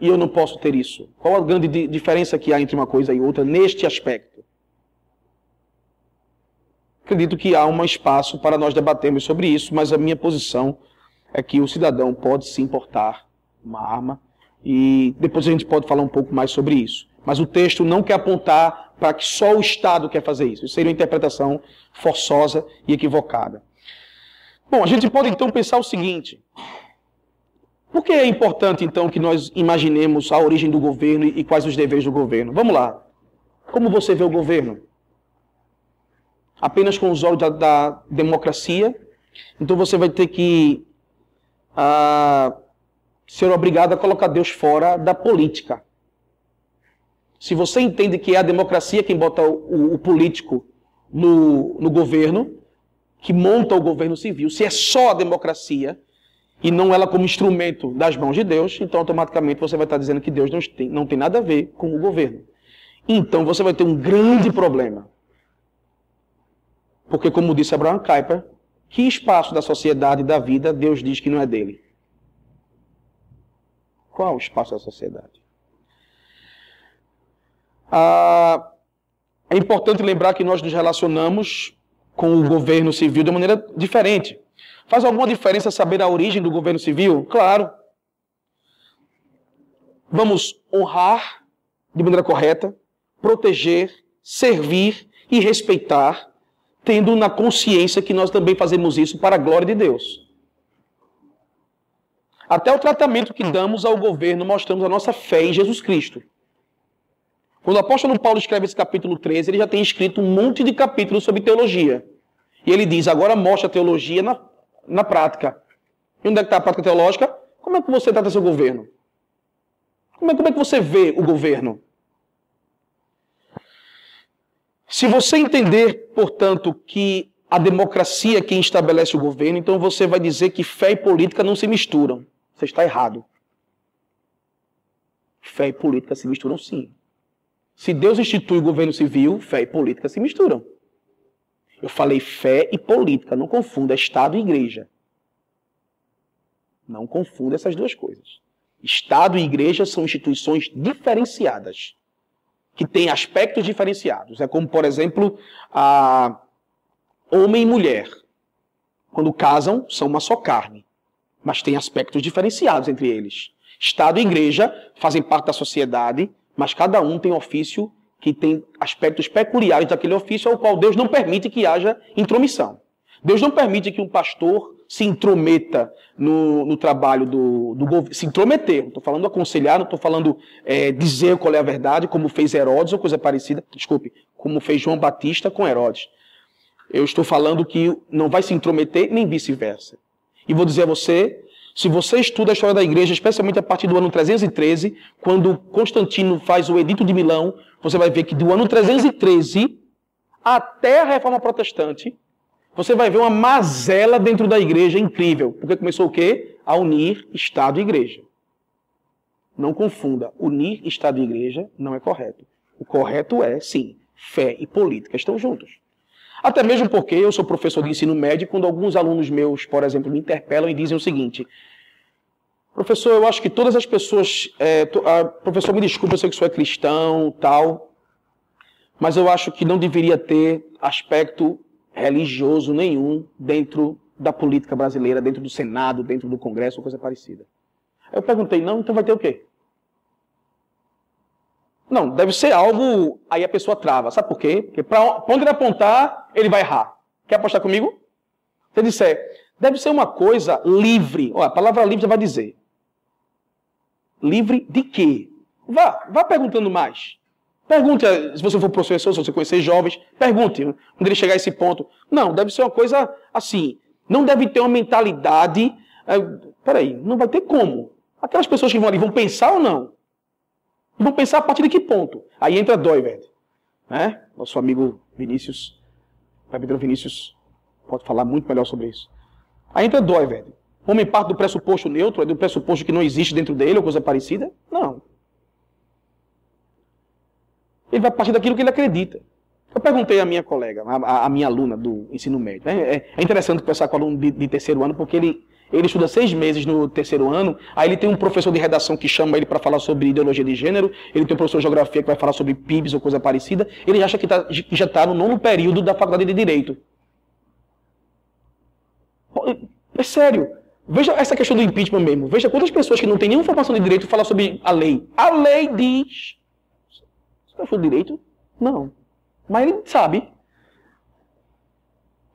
e eu não posso ter isso? Qual a grande diferença que há entre uma coisa e outra neste aspecto? Acredito que há um espaço para nós debatermos sobre isso, mas a minha posição é que o cidadão pode se importar uma arma e depois a gente pode falar um pouco mais sobre isso. Mas o texto não quer apontar para que só o Estado quer fazer isso. Isso seria uma interpretação forçosa e equivocada. Bom, a gente pode então pensar o seguinte: por que é importante então que nós imaginemos a origem do governo e quais os deveres do governo? Vamos lá. Como você vê o governo? Apenas com os olhos da, da democracia? Então você vai ter que ah, ser obrigado a colocar Deus fora da política. Se você entende que é a democracia quem bota o, o político no, no governo, que monta o governo civil, se é só a democracia e não ela como instrumento das mãos de Deus, então automaticamente você vai estar dizendo que Deus não tem, não tem nada a ver com o governo. Então você vai ter um grande problema. Porque, como disse Abraham Kuyper, que espaço da sociedade e da vida Deus diz que não é dele? Qual o espaço da sociedade? Ah, é importante lembrar que nós nos relacionamos com o governo civil de maneira diferente. Faz alguma diferença saber a origem do governo civil? Claro. Vamos honrar de maneira correta, proteger, servir e respeitar, tendo na consciência que nós também fazemos isso para a glória de Deus. Até o tratamento que damos ao governo mostramos a nossa fé em Jesus Cristo. Quando o apóstolo Paulo escreve esse capítulo 13, ele já tem escrito um monte de capítulos sobre teologia. E ele diz: agora mostra a teologia na, na prática. E onde é que está a prática teológica? Como é que você trata seu governo? Como é, como é que você vê o governo? Se você entender, portanto, que a democracia é quem estabelece o governo, então você vai dizer que fé e política não se misturam. Você está errado. Fé e política se misturam sim. Se Deus institui o governo civil, fé e política se misturam. Eu falei fé e política, não confunda Estado e igreja. Não confunda essas duas coisas. Estado e igreja são instituições diferenciadas, que têm aspectos diferenciados. É como, por exemplo, a homem e mulher. Quando casam, são uma só carne, mas têm aspectos diferenciados entre eles. Estado e igreja fazem parte da sociedade, mas cada um tem ofício que tem aspectos peculiares daquele ofício ao qual Deus não permite que haja intromissão. Deus não permite que um pastor se intrometa no, no trabalho do, do governo. Se intrometer, não estou falando aconselhar, não estou falando é, dizer qual é a verdade, como fez Herodes ou coisa parecida, desculpe, como fez João Batista com Herodes. Eu estou falando que não vai se intrometer, nem vice-versa. E vou dizer a você se você estuda a história da igreja, especialmente a partir do ano 313, quando Constantino faz o Edito de Milão, você vai ver que do ano 313 até a reforma protestante, você vai ver uma mazela dentro da igreja incrível. Porque começou o quê? A unir Estado e igreja. Não confunda. Unir Estado e igreja não é correto. O correto é, sim, fé e política estão juntos. Até mesmo porque eu sou professor de ensino médio, quando alguns alunos meus, por exemplo, me interpelam e dizem o seguinte: Professor, eu acho que todas as pessoas. É, to, professor, me desculpe, eu sei que sou é cristão, tal, mas eu acho que não deveria ter aspecto religioso nenhum dentro da política brasileira, dentro do Senado, dentro do Congresso, coisa parecida. Eu perguntei, não, então vai ter o quê? Não, deve ser algo. Aí a pessoa trava. Sabe por quê? Porque para onde ele apontar, ele vai errar. Quer apostar comigo? Se ele disser, deve ser uma coisa livre. Olha, a palavra livre já vai dizer. Livre de quê? Vá, vá perguntando mais. Pergunte, se você for professor, se você conhecer jovens, pergunte, quando ele chegar a esse ponto. Não, deve ser uma coisa assim. Não deve ter uma mentalidade. É, peraí, não vai ter como. Aquelas pessoas que vão ali vão pensar ou não? E pensar a partir de que ponto? Aí entra Doivert, né? Nosso amigo Vinícius, Pedro Vinícius pode falar muito melhor sobre isso. Aí entra Doivert. Homem parte do pressuposto neutro, é do pressuposto que não existe dentro dele ou coisa parecida? Não. Ele vai partir daquilo que ele acredita. Eu perguntei à minha colega, à, minha aluna do ensino médio. É, é, é interessante conversar com aluno de terceiro ano, porque ele, ele estuda seis meses no terceiro ano, aí ele tem um professor de redação que chama ele para falar sobre ideologia de gênero, ele tem um professor de geografia que vai falar sobre PIBs ou coisa parecida, ele acha que, tá, já está no nono período da faculdade de Direito. É sério. Veja essa questão do impeachment mesmo. Veja quantas pessoas que não têm nenhuma formação de direito falam sobre a lei. A lei diz. Você não direito? Não. Mas ele sabe.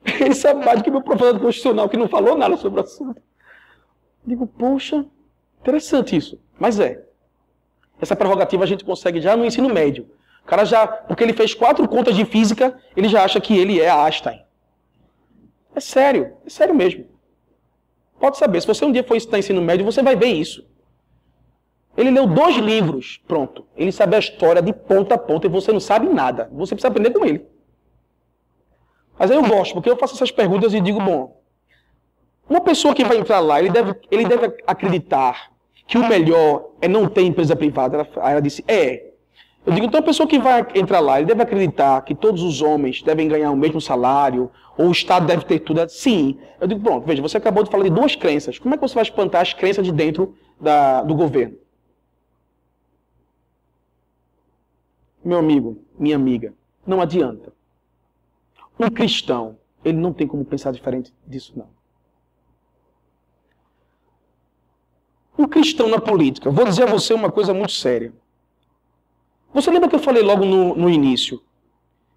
Ele sabe mais do que meu professor constitucional que não falou nada sobre o assunto. Digo, poxa, interessante isso. Mas é. Essa prerrogativa a gente consegue já no ensino médio. O cara já, porque ele fez quatro contas de física, ele já acha que ele é Einstein. É sério, é sério mesmo. Pode saber, se você um dia for estudar ensino médio, você vai ver isso. Ele leu dois livros, pronto. Ele sabe a história de ponta a ponta e você não sabe nada. Você precisa aprender com ele. Mas aí eu gosto, porque eu faço essas perguntas e digo, bom, uma pessoa que vai entrar lá, ele deve, ele deve acreditar que o melhor é não ter empresa privada. Ela, ela disse, é. Eu digo, então a pessoa que vai entrar lá, ele deve acreditar que todos os homens devem ganhar o mesmo salário, ou o Estado deve ter tudo. Sim. Eu digo, pronto, veja, você acabou de falar de duas crenças. Como é que você vai espantar as crenças de dentro da, do governo? Meu amigo, minha amiga, não adianta. Um cristão, ele não tem como pensar diferente disso, não. Um cristão na política, vou dizer a você uma coisa muito séria. Você lembra que eu falei logo no, no início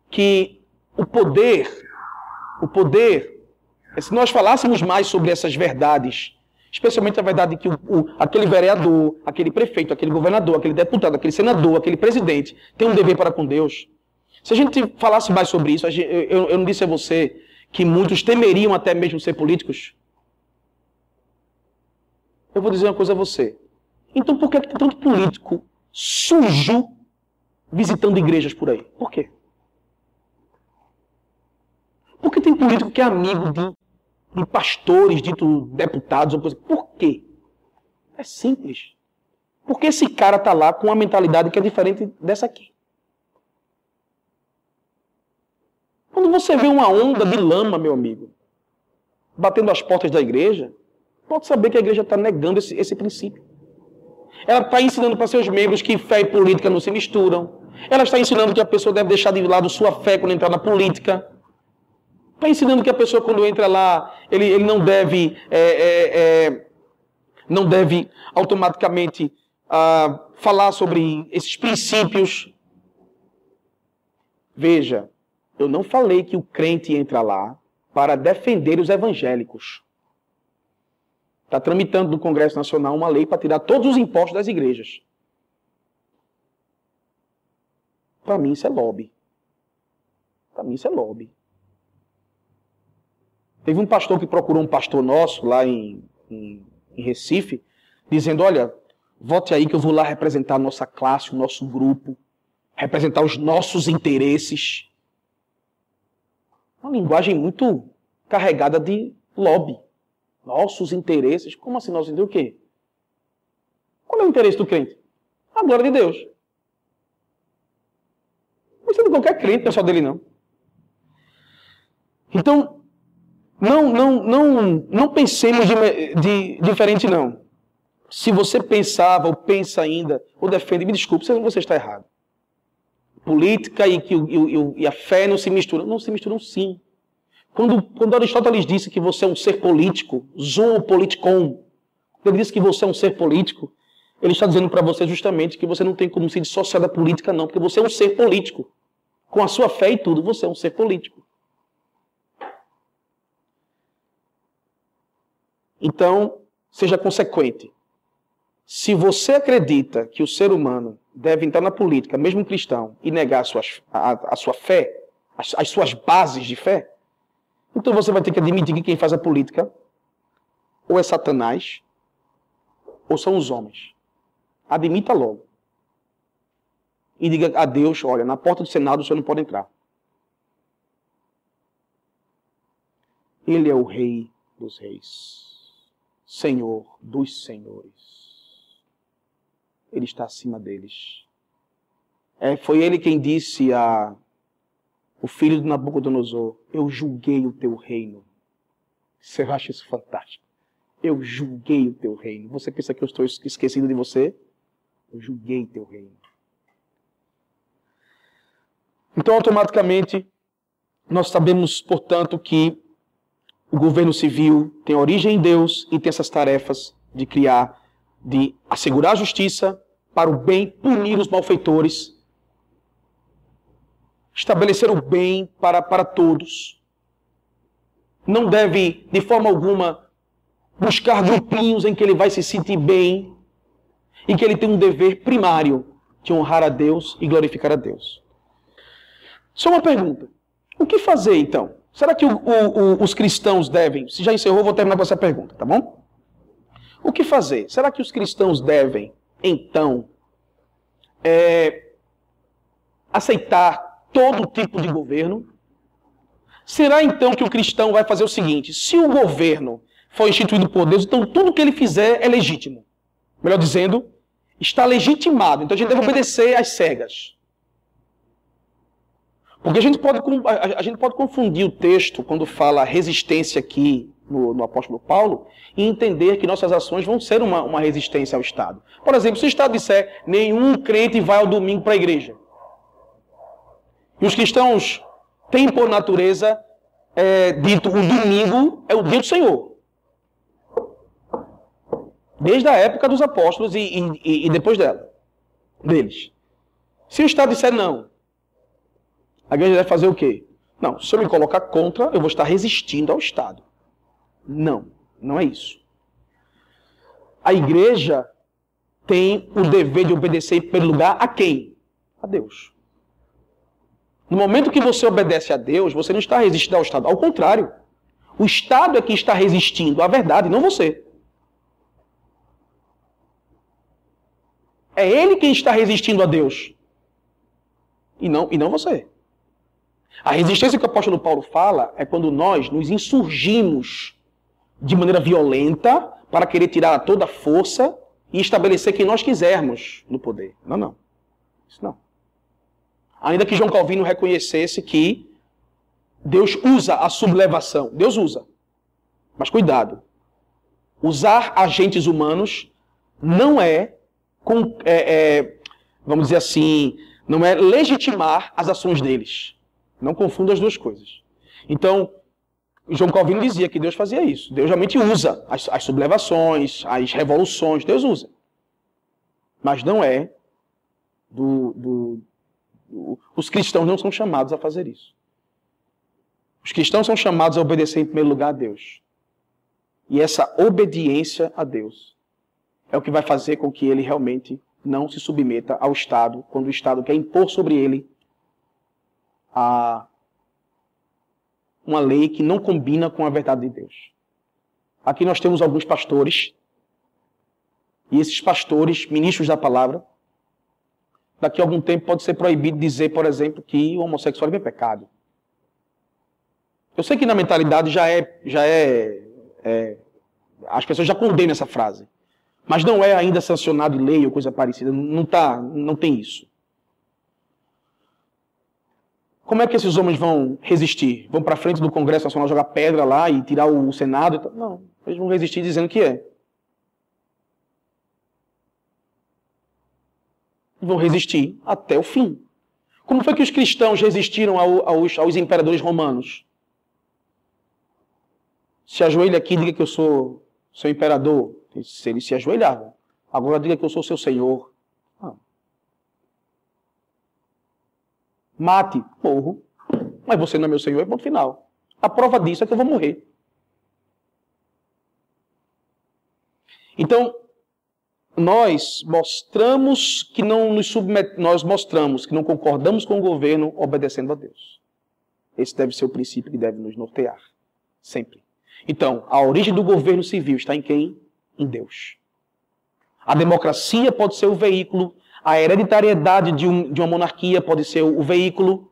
que o poder, o poder, se nós falássemos mais sobre essas verdades, especialmente a verdade que o, o, aquele vereador, aquele prefeito, aquele governador, aquele deputado, aquele senador, aquele presidente tem um dever para com Deus. Se a gente falasse mais sobre isso, eu, eu não disse a você que muitos temeriam até mesmo ser políticos? Eu vou dizer uma coisa a você. Então por que tem tanto político sujo visitando igrejas por aí? Por quê? Porque tem político que é amigo de, de pastores, dito deputados ou coisa. Por quê? É simples. Porque esse cara está lá com uma mentalidade que é diferente dessa aqui. Quando você vê uma onda de lama, meu amigo, batendo as portas da igreja, pode saber que a igreja está negando esse, esse princípio. Ela está ensinando para seus membros que fé e política não se misturam. Ela está ensinando que a pessoa deve deixar de lado sua fé quando entrar na política. Está ensinando que a pessoa, quando entra lá, ele, ele não deve. É, é, é, não deve automaticamente ah, falar sobre esses princípios. Veja, eu não falei que o crente entra lá para defender os evangélicos. Está tramitando no Congresso Nacional uma lei para tirar todos os impostos das igrejas. Para mim isso é lobby. Para mim isso é lobby. Teve um pastor que procurou um pastor nosso lá em, em, em Recife, dizendo: Olha, vote aí que eu vou lá representar a nossa classe, o nosso grupo, representar os nossos interesses. Uma linguagem muito carregada de lobby. Nossos interesses. Como assim nossos interesses? O quê? Qual é o interesse do crente? A glória de Deus. Não é qualquer crente, não é só dele não. Então, não, não, não, não pensemos de, de diferente não. Se você pensava ou pensa ainda, ou defende, me desculpe, você está errado política e, que, e, e a fé não se misturam. Não se misturam sim. Quando, quando Aristóteles disse que você é um ser político, zoopoliticon, ele disse que você é um ser político, ele está dizendo para você justamente que você não tem como se dissociar da política, não, porque você é um ser político. Com a sua fé e tudo, você é um ser político. Então, seja consequente. Se você acredita que o ser humano deve entrar na política, mesmo cristão, e negar a, suas, a, a sua fé, as, as suas bases de fé, então você vai ter que admitir que quem faz a política ou é Satanás ou são os homens. Admita logo. E diga a Deus: olha, na porta do Senado o senhor não pode entrar. Ele é o Rei dos Reis, Senhor dos Senhores. Ele está acima deles. É, foi ele quem disse a o filho de Nabucodonosor: Eu julguei o teu reino. Você acha isso fantástico? Eu julguei o teu reino. Você pensa que eu estou esquecido de você? Eu julguei teu reino. Então, automaticamente, nós sabemos, portanto, que o governo civil tem origem em Deus e tem essas tarefas de criar, de assegurar a justiça para o bem, punir os malfeitores, estabelecer o bem para, para todos. Não deve, de forma alguma, buscar grupinhos em que ele vai se sentir bem e que ele tem um dever primário de honrar a Deus e glorificar a Deus. Só uma pergunta. O que fazer então? Será que o, o, o, os cristãos devem? Se já encerrou, vou terminar com essa pergunta, tá bom? O que fazer? Será que os cristãos devem, então, é, aceitar todo tipo de governo? Será então que o cristão vai fazer o seguinte: se o governo foi instituído por Deus, então tudo que ele fizer é legítimo. Melhor dizendo, está legitimado. Então a gente deve obedecer às cegas. Porque a gente pode, a gente pode confundir o texto quando fala resistência aqui no, no, apóstolo Paulo e entender que nossas ações vão ser uma, uma resistência ao Estado. Por exemplo, se o Estado disser nenhum crente vai ao domingo para a igreja. E os cristãos têm por natureza é, dito o domingo é o dia do Senhor. Desde a época dos apóstolos e, e, e depois dela, deles. Se o Estado disser não, a igreja deve fazer o quê? Não, se eu me colocar contra, eu vou estar resistindo ao Estado. Não, não é isso. A igreja tem o dever de obedecer em primeiro lugar a quem? A Deus. No momento que você obedece a Deus, você não está resistindo ao Estado. Ao contrário, o Estado é que está resistindo à verdade, não você. É ele quem está resistindo a Deus. E não, e não você. A resistência que o apóstolo Paulo fala é quando nós nos insurgimos de maneira violenta para querer tirar toda a força e estabelecer quem nós quisermos no poder. Não, não. Isso não. Ainda que João Calvino reconhecesse que Deus usa a sublevação. Deus usa. Mas cuidado. Usar agentes humanos não é, com, é, é vamos dizer assim, não é legitimar as ações deles. Não confunda as duas coisas. Então, João Calvino dizia que Deus fazia isso. Deus realmente usa as, as sublevações, as revoluções, Deus usa. Mas não é do, do, do, Os cristãos não são chamados a fazer isso. Os cristãos são chamados a obedecer em primeiro lugar a Deus. E essa obediência a Deus é o que vai fazer com que ele realmente não se submeta ao Estado, quando o Estado quer impor sobre ele a uma lei que não combina com a verdade de Deus. Aqui nós temos alguns pastores, e esses pastores, ministros da palavra, daqui a algum tempo pode ser proibido dizer, por exemplo, que o homossexualismo é pecado. Eu sei que na mentalidade já é, já é, é as pessoas já condenam essa frase, mas não é ainda sancionado em lei ou coisa parecida, não tá, não tem isso. Como é que esses homens vão resistir? Vão para frente do Congresso Nacional jogar pedra lá e tirar o Senado? Não, eles vão resistir dizendo que é. Vão resistir até o fim. Como foi que os cristãos resistiram aos, aos imperadores romanos? Se ajoelha aqui diga que eu sou seu imperador. Se eles se ajoelhavam. Agora diga que eu sou seu senhor. Mate, morro. Mas você não é meu Senhor, é ponto final. A prova disso é que eu vou morrer. Então, nós mostramos que não nos submet... nós mostramos que não concordamos com o governo obedecendo a Deus. Esse deve ser o princípio que deve nos nortear, sempre. Então, a origem do governo civil está em quem? Em Deus. A democracia pode ser o veículo a hereditariedade de, um, de uma monarquia pode ser o, veículo.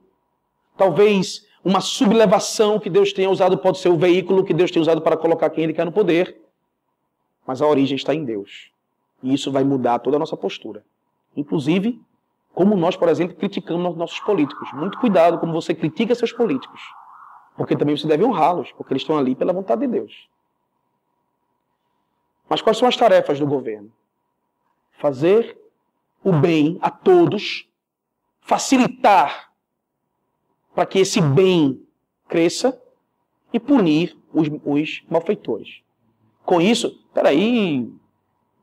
Talvez uma sublevação que Deus tenha usado pode ser o veículo que Deus tenha usado para colocar quem Ele quer no poder. Mas a origem está em Deus. E isso vai mudar toda a nossa postura. Inclusive, como nós, por exemplo, criticamos nossos políticos. Muito cuidado como você critica seus políticos. Porque também você deve honrá-los, porque eles estão ali pela vontade de Deus. Mas quais são as tarefas do governo? Fazer o bem a todos, facilitar para que esse bem cresça e punir os, os malfeitores. Com isso, peraí,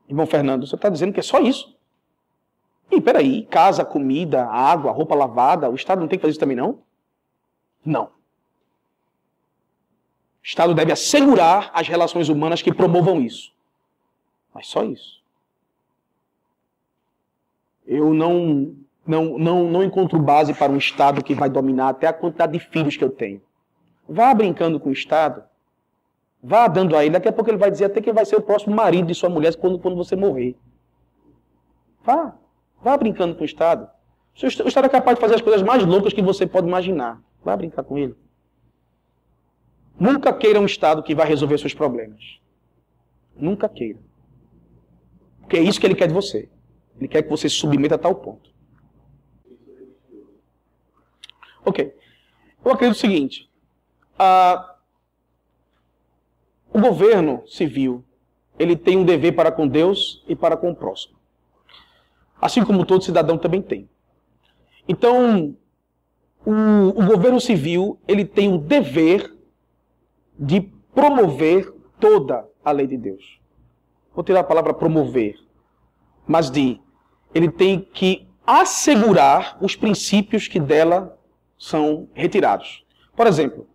irmão Fernando, você está dizendo que é só isso? E peraí, casa, comida, água, roupa lavada, o Estado não tem que fazer isso também não? Não. O Estado deve assegurar as relações humanas que promovam isso. Mas só isso. Eu não, não, não, não encontro base para um Estado que vai dominar até a quantidade de filhos que eu tenho. Vá brincando com o Estado. Vá dando a ele. Daqui a pouco ele vai dizer até que vai ser o próximo marido de sua mulher quando, quando você morrer. Vá. Vá brincando com o Estado. O Estado é capaz de fazer as coisas mais loucas que você pode imaginar. Vá brincar com ele. Nunca queira um Estado que vai resolver seus problemas. Nunca queira. Porque é isso que ele quer de você. Ele quer que você se submeta a tal ponto. Ok. Eu acredito o seguinte. Ah, o governo civil ele tem um dever para com Deus e para com o próximo. Assim como todo cidadão também tem. Então, o, o governo civil ele tem o dever de promover toda a lei de Deus. Vou tirar a palavra promover, mas de ele tem que assegurar os princípios que dela são retirados. Por exemplo,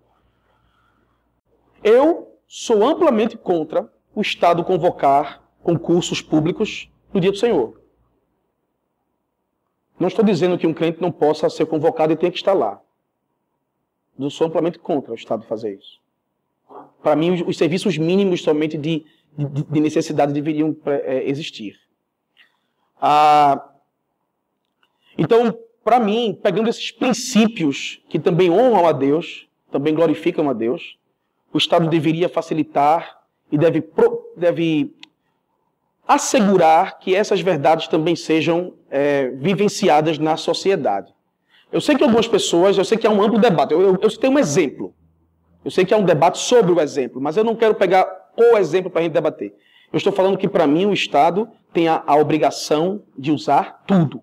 eu sou amplamente contra o Estado convocar concursos públicos no dia do Senhor. Não estou dizendo que um crente não possa ser convocado e tenha que estar lá. Eu sou amplamente contra o Estado fazer isso. Para mim, os, serviços mínimos somente de, de, de necessidade deveriam é, existir. Ah, então, para mim, pegando esses princípios que também honram a Deus, também glorificam a Deus, o Estado deveria facilitar e deve, deve assegurar que essas verdades também sejam é, vivenciadas na sociedade. Eu sei que algumas pessoas, eu sei que há um amplo debate, eu, eu, eu tenho um exemplo. Eu sei que há um debate sobre o exemplo, mas eu não quero pegar o exemplo para a gente debater. Eu estou falando que, para mim, o Estado tem a, a, obrigação de usar tudo.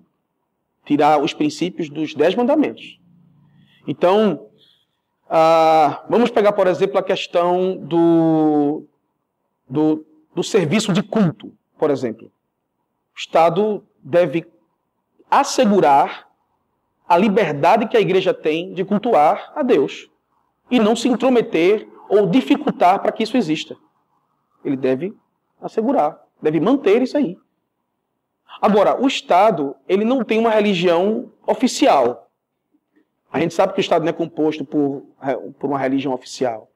Tirar os princípios dos Dez Mandamentos. Então, ah, vamos pegar, por exemplo, a questão do, do, do serviço de culto por exemplo. O Estado deve assegurar a liberdade que a igreja tem de cultuar a Deus e não se intrometer ou dificultar para que isso exista. Ele deve assegurar, deve manter isso aí. Agora, o Estado, ele não tem uma religião oficial. A gente sabe que o Estado não é composto por, por uma religião oficial.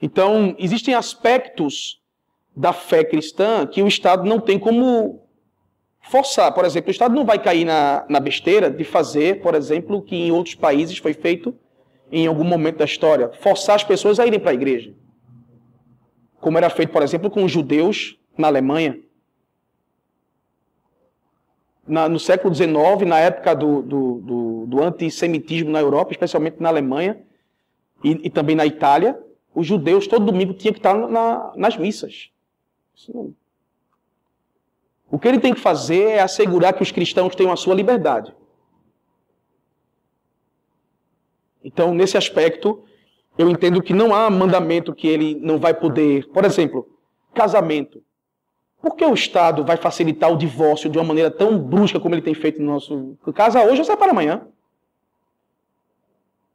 Então, existem aspectos da fé cristã que o Estado não tem como forçar. Por exemplo, o Estado não vai cair na, na besteira de fazer, por exemplo, o que em outros países foi feito em algum momento da história, forçar as pessoas a irem para a igreja. Como era feito, por exemplo, com os judeus na Alemanha. Na, no século XIX, na época do, do, do, do, antissemitismo na Europa, especialmente na Alemanha e, e, também na Itália, os judeus todo domingo tinham que estar na, nas missas. O que ele tem que fazer é assegurar que os cristãos tenham a sua liberdade. Então, nesse aspecto, eu entendo que não há mandamento que ele não vai poder. Por exemplo, casamento. Por que o Estado vai facilitar o divórcio de uma maneira tão brusca como ele tem feito no nosso. Casa hoje ou separa amanhã?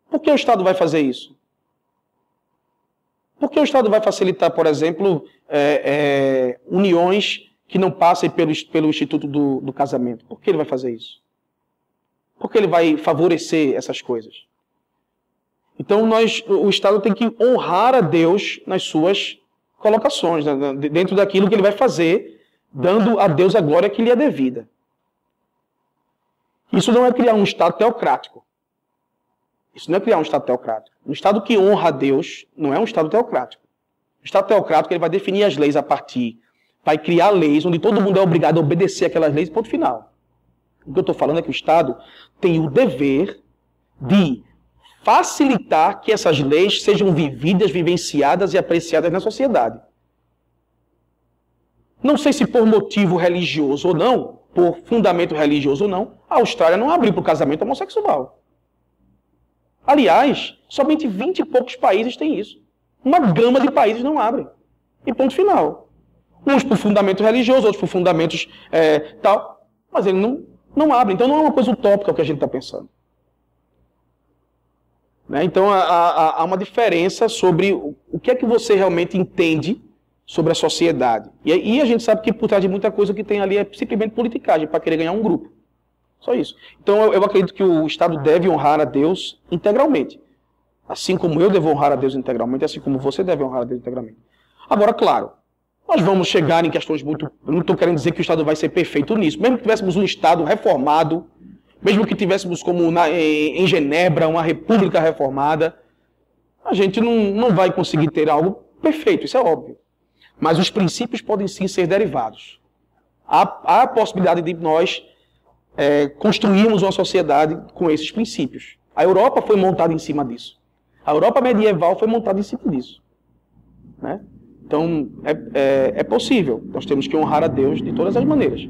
Por que o Estado vai fazer isso? Por que o Estado vai facilitar, por exemplo, é, é, uniões que não passem pelo, pelo Instituto do, do Casamento? Por que ele vai fazer isso? Por que ele vai favorecer essas coisas? Então, nós, o Estado tem que honrar a Deus nas suas colocações, né, dentro daquilo que ele vai fazer, dando a Deus a glória que lhe é devida. Isso não é criar um Estado teocrático. Isso não é criar um Estado teocrático. Um Estado que honra a Deus não é um Estado teocrático. O Estado teocrático ele vai definir as leis a partir, vai criar leis onde todo mundo é obrigado a obedecer aquelas leis, ponto final. O que eu estou falando é que o Estado tem o dever de facilitar que essas leis sejam vividas, vivenciadas e apreciadas na sociedade. Não sei se por motivo religioso ou não, por fundamento religioso ou não, a Austrália não abriu para o casamento homossexual. Aliás, somente 20 e poucos países têm isso. Uma gama de países não abrem. E ponto final. Uns por fundamento religioso, outros por fundamentos é, tal. Mas ele não, não abre. Então não é uma coisa utópica o que a gente está pensando. Né? Então há, há, uma diferença sobre o, o, que é que você realmente entende sobre a sociedade. E, e a gente sabe que por trás de muita coisa que tem ali é simplesmente politicagem para querer ganhar um grupo. Só isso. Então eu, eu acredito que o Estado deve honrar a Deus integralmente. Assim como eu devo honrar a Deus integralmente, assim como você deve honrar a Deus integralmente. Agora, claro, nós vamos chegar em questões muito. Eu não estou querendo dizer que o Estado vai ser perfeito nisso. Mesmo que tivéssemos um Estado reformado, mesmo que tivéssemos como na, em Genebra uma república reformada, a gente não, não vai conseguir ter algo perfeito, isso é óbvio. Mas os princípios podem sim ser derivados. Há, há a possibilidade de nós é, construirmos uma sociedade com esses princípios. A Europa foi montada em cima disso. A Europa medieval foi montada em cima disso. Né? Então, é, é, é possível. Nós temos que honrar a Deus de todas as maneiras.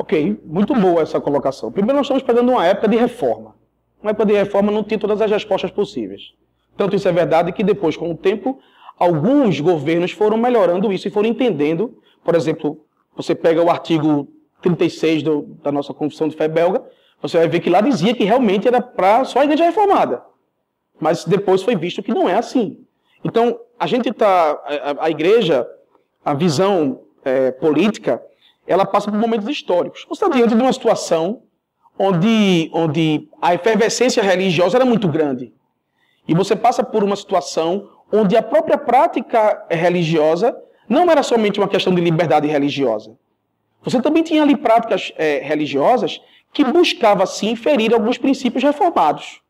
Ok, muito boa essa colocação. Primeiro, nós estamos pegando uma época de reforma. Uma época de reforma não tem todas as respostas possíveis. Tanto isso é verdade que depois, com o tempo, alguns governos foram melhorando isso e foram entendendo. Por exemplo, você pega o artigo 36 do, da nossa Constituição de Fé belga, você vai ver que lá dizia que realmente era para só a igreja reformada. Mas depois foi visto que não é assim. Então, a gente está. A, a, igreja, a visão é, política, ela passa por momentos históricos. Você está diante de uma situação onde, onde a efervescência religiosa era muito grande. E você passa por uma situação onde a própria prática religiosa não era somente uma questão de liberdade religiosa. Você também tinha ali práticas é, religiosas que buscava, sim, ferir alguns princípios reformados.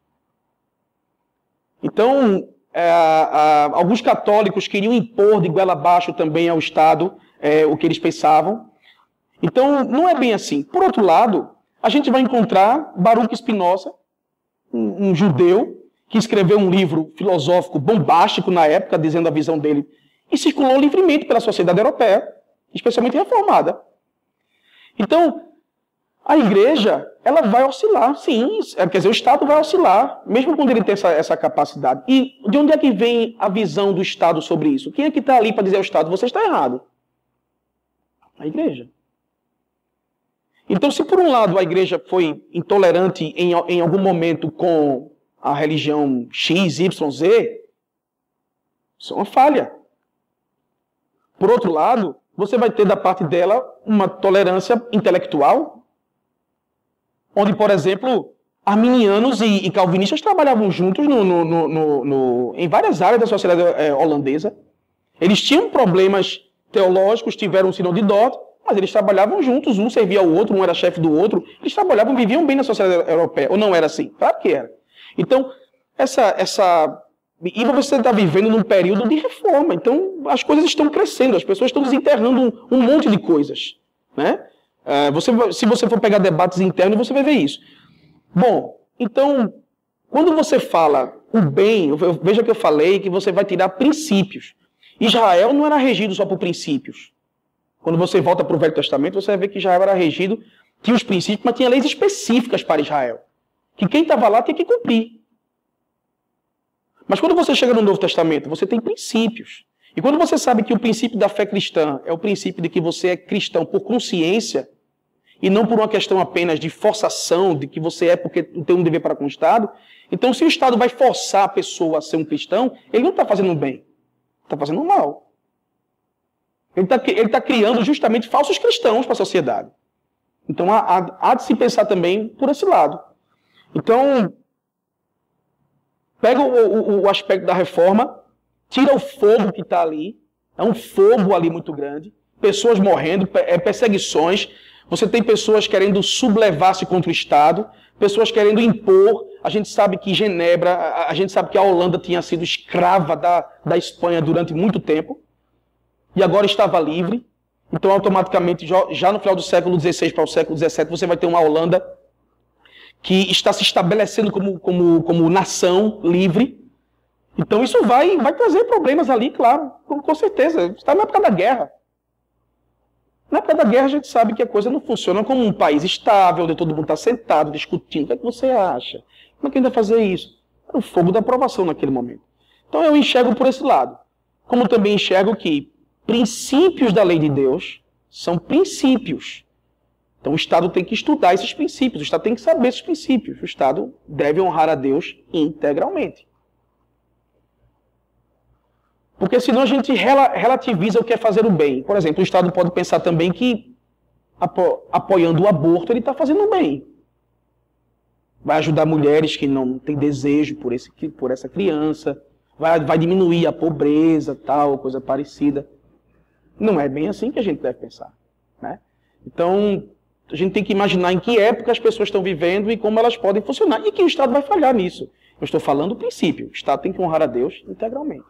Então, é, alguns católicos queriam impor de goela abaixo também ao Estado é, o que eles pensavam. Então, não é bem assim. Por outro lado, a gente vai encontrar Baruch Spinoza, um, um judeu, que escreveu um livro filosófico bombástico na época, dizendo a visão dele, e circulou livremente pela sociedade europeia, especialmente reformada. Então, a igreja, ela vai oscilar, sim. É, quer dizer, o Estado vai oscilar, mesmo quando ele tem essa, essa capacidade. E de onde é que vem a visão do Estado sobre isso? Quem é que está ali para dizer ao Estado, você está errado? A igreja. Então, se por um lado a igreja foi intolerante em, em algum momento com a religião X, Y, Z, isso é uma falha. Por outro lado, você vai ter da parte dela uma tolerância intelectual, onde, por exemplo, arminianos e, e calvinistas trabalhavam juntos no, no, no, em várias áreas da sociedade é, holandesa. Eles tinham problemas teológicos, tiveram o sinal de Dort, mas eles trabalhavam juntos, um servia ao outro, um era chefe do outro. Eles trabalhavam, viviam bem na sociedade europeia. Ou não era assim? Claro que era. Então, essa, essa e você está vivendo num período de reforma. Então, as coisas estão crescendo, as pessoas estão desenterrando um, um monte de coisas. Né? Uh, você, se você for pegar debates internos, você vai ver isso. Bom, então, quando você fala o bem, veja que eu falei que você vai tirar princípios. Israel não era regido só por princípios. Quando você volta para o Velho Testamento, você vai ver que Israel era regido, tinha os princípios, mas tinha leis específicas para Israel. Que quem estava lá tinha que cumprir. Mas quando você chega no Novo Testamento, você tem princípios. E quando você sabe que o princípio da fé cristã é o princípio de que você é cristão por consciência, e não por uma questão apenas de forçação, de que você é porque tem um dever para com o Estado, então se o Estado vai forçar a pessoa a ser um cristão, ele não está fazendo bem, está fazendo mal. Ele está ele tá criando justamente falsos cristãos para a sociedade. Então há, há, há de se pensar também por esse lado. Então, Pega o, o, o aspecto da reforma, tira o fogo que está ali, é um fogo ali muito grande, pessoas morrendo, é, perseguições, você tem pessoas querendo sublevar-se contra o Estado, pessoas querendo impor. A gente sabe que Genebra, a, a, gente sabe que a Holanda tinha sido escrava da, da Espanha durante muito tempo, e agora estava livre. Então, automaticamente, já, no final do século XVI para o século XVII, você vai ter uma Holanda que está se estabelecendo como, como, como nação livre. Então isso vai, vai trazer problemas ali, claro, com, com certeza. Está na época da guerra. Na época da guerra a gente sabe que a coisa não funciona como um país estável, onde todo mundo está sentado, discutindo. O que, é que você acha? Como é que ainda fazer isso? Era o fogo da aprovação naquele momento. Então eu enxergo por esse lado. Como também enxergo que princípios da lei de Deus são princípios. Então o Estado tem que estudar esses princípios, o Estado tem que saber esses princípios. O Estado deve honrar a Deus integralmente. Porque senão a gente relativiza o que é fazer o bem. Por exemplo, o Estado pode pensar também que apo apoiando o aborto ele está fazendo o bem. Vai ajudar mulheres que não têm desejo por, esse, por essa criança. Vai, vai diminuir a pobreza, tal, coisa parecida. Não é bem assim que a gente deve pensar. Né? Então, a gente tem que imaginar em que época as pessoas estão vivendo e como elas podem funcionar e que o Estado vai falhar nisso. Eu estou falando do princípio. O Estado tem que honrar a Deus integralmente.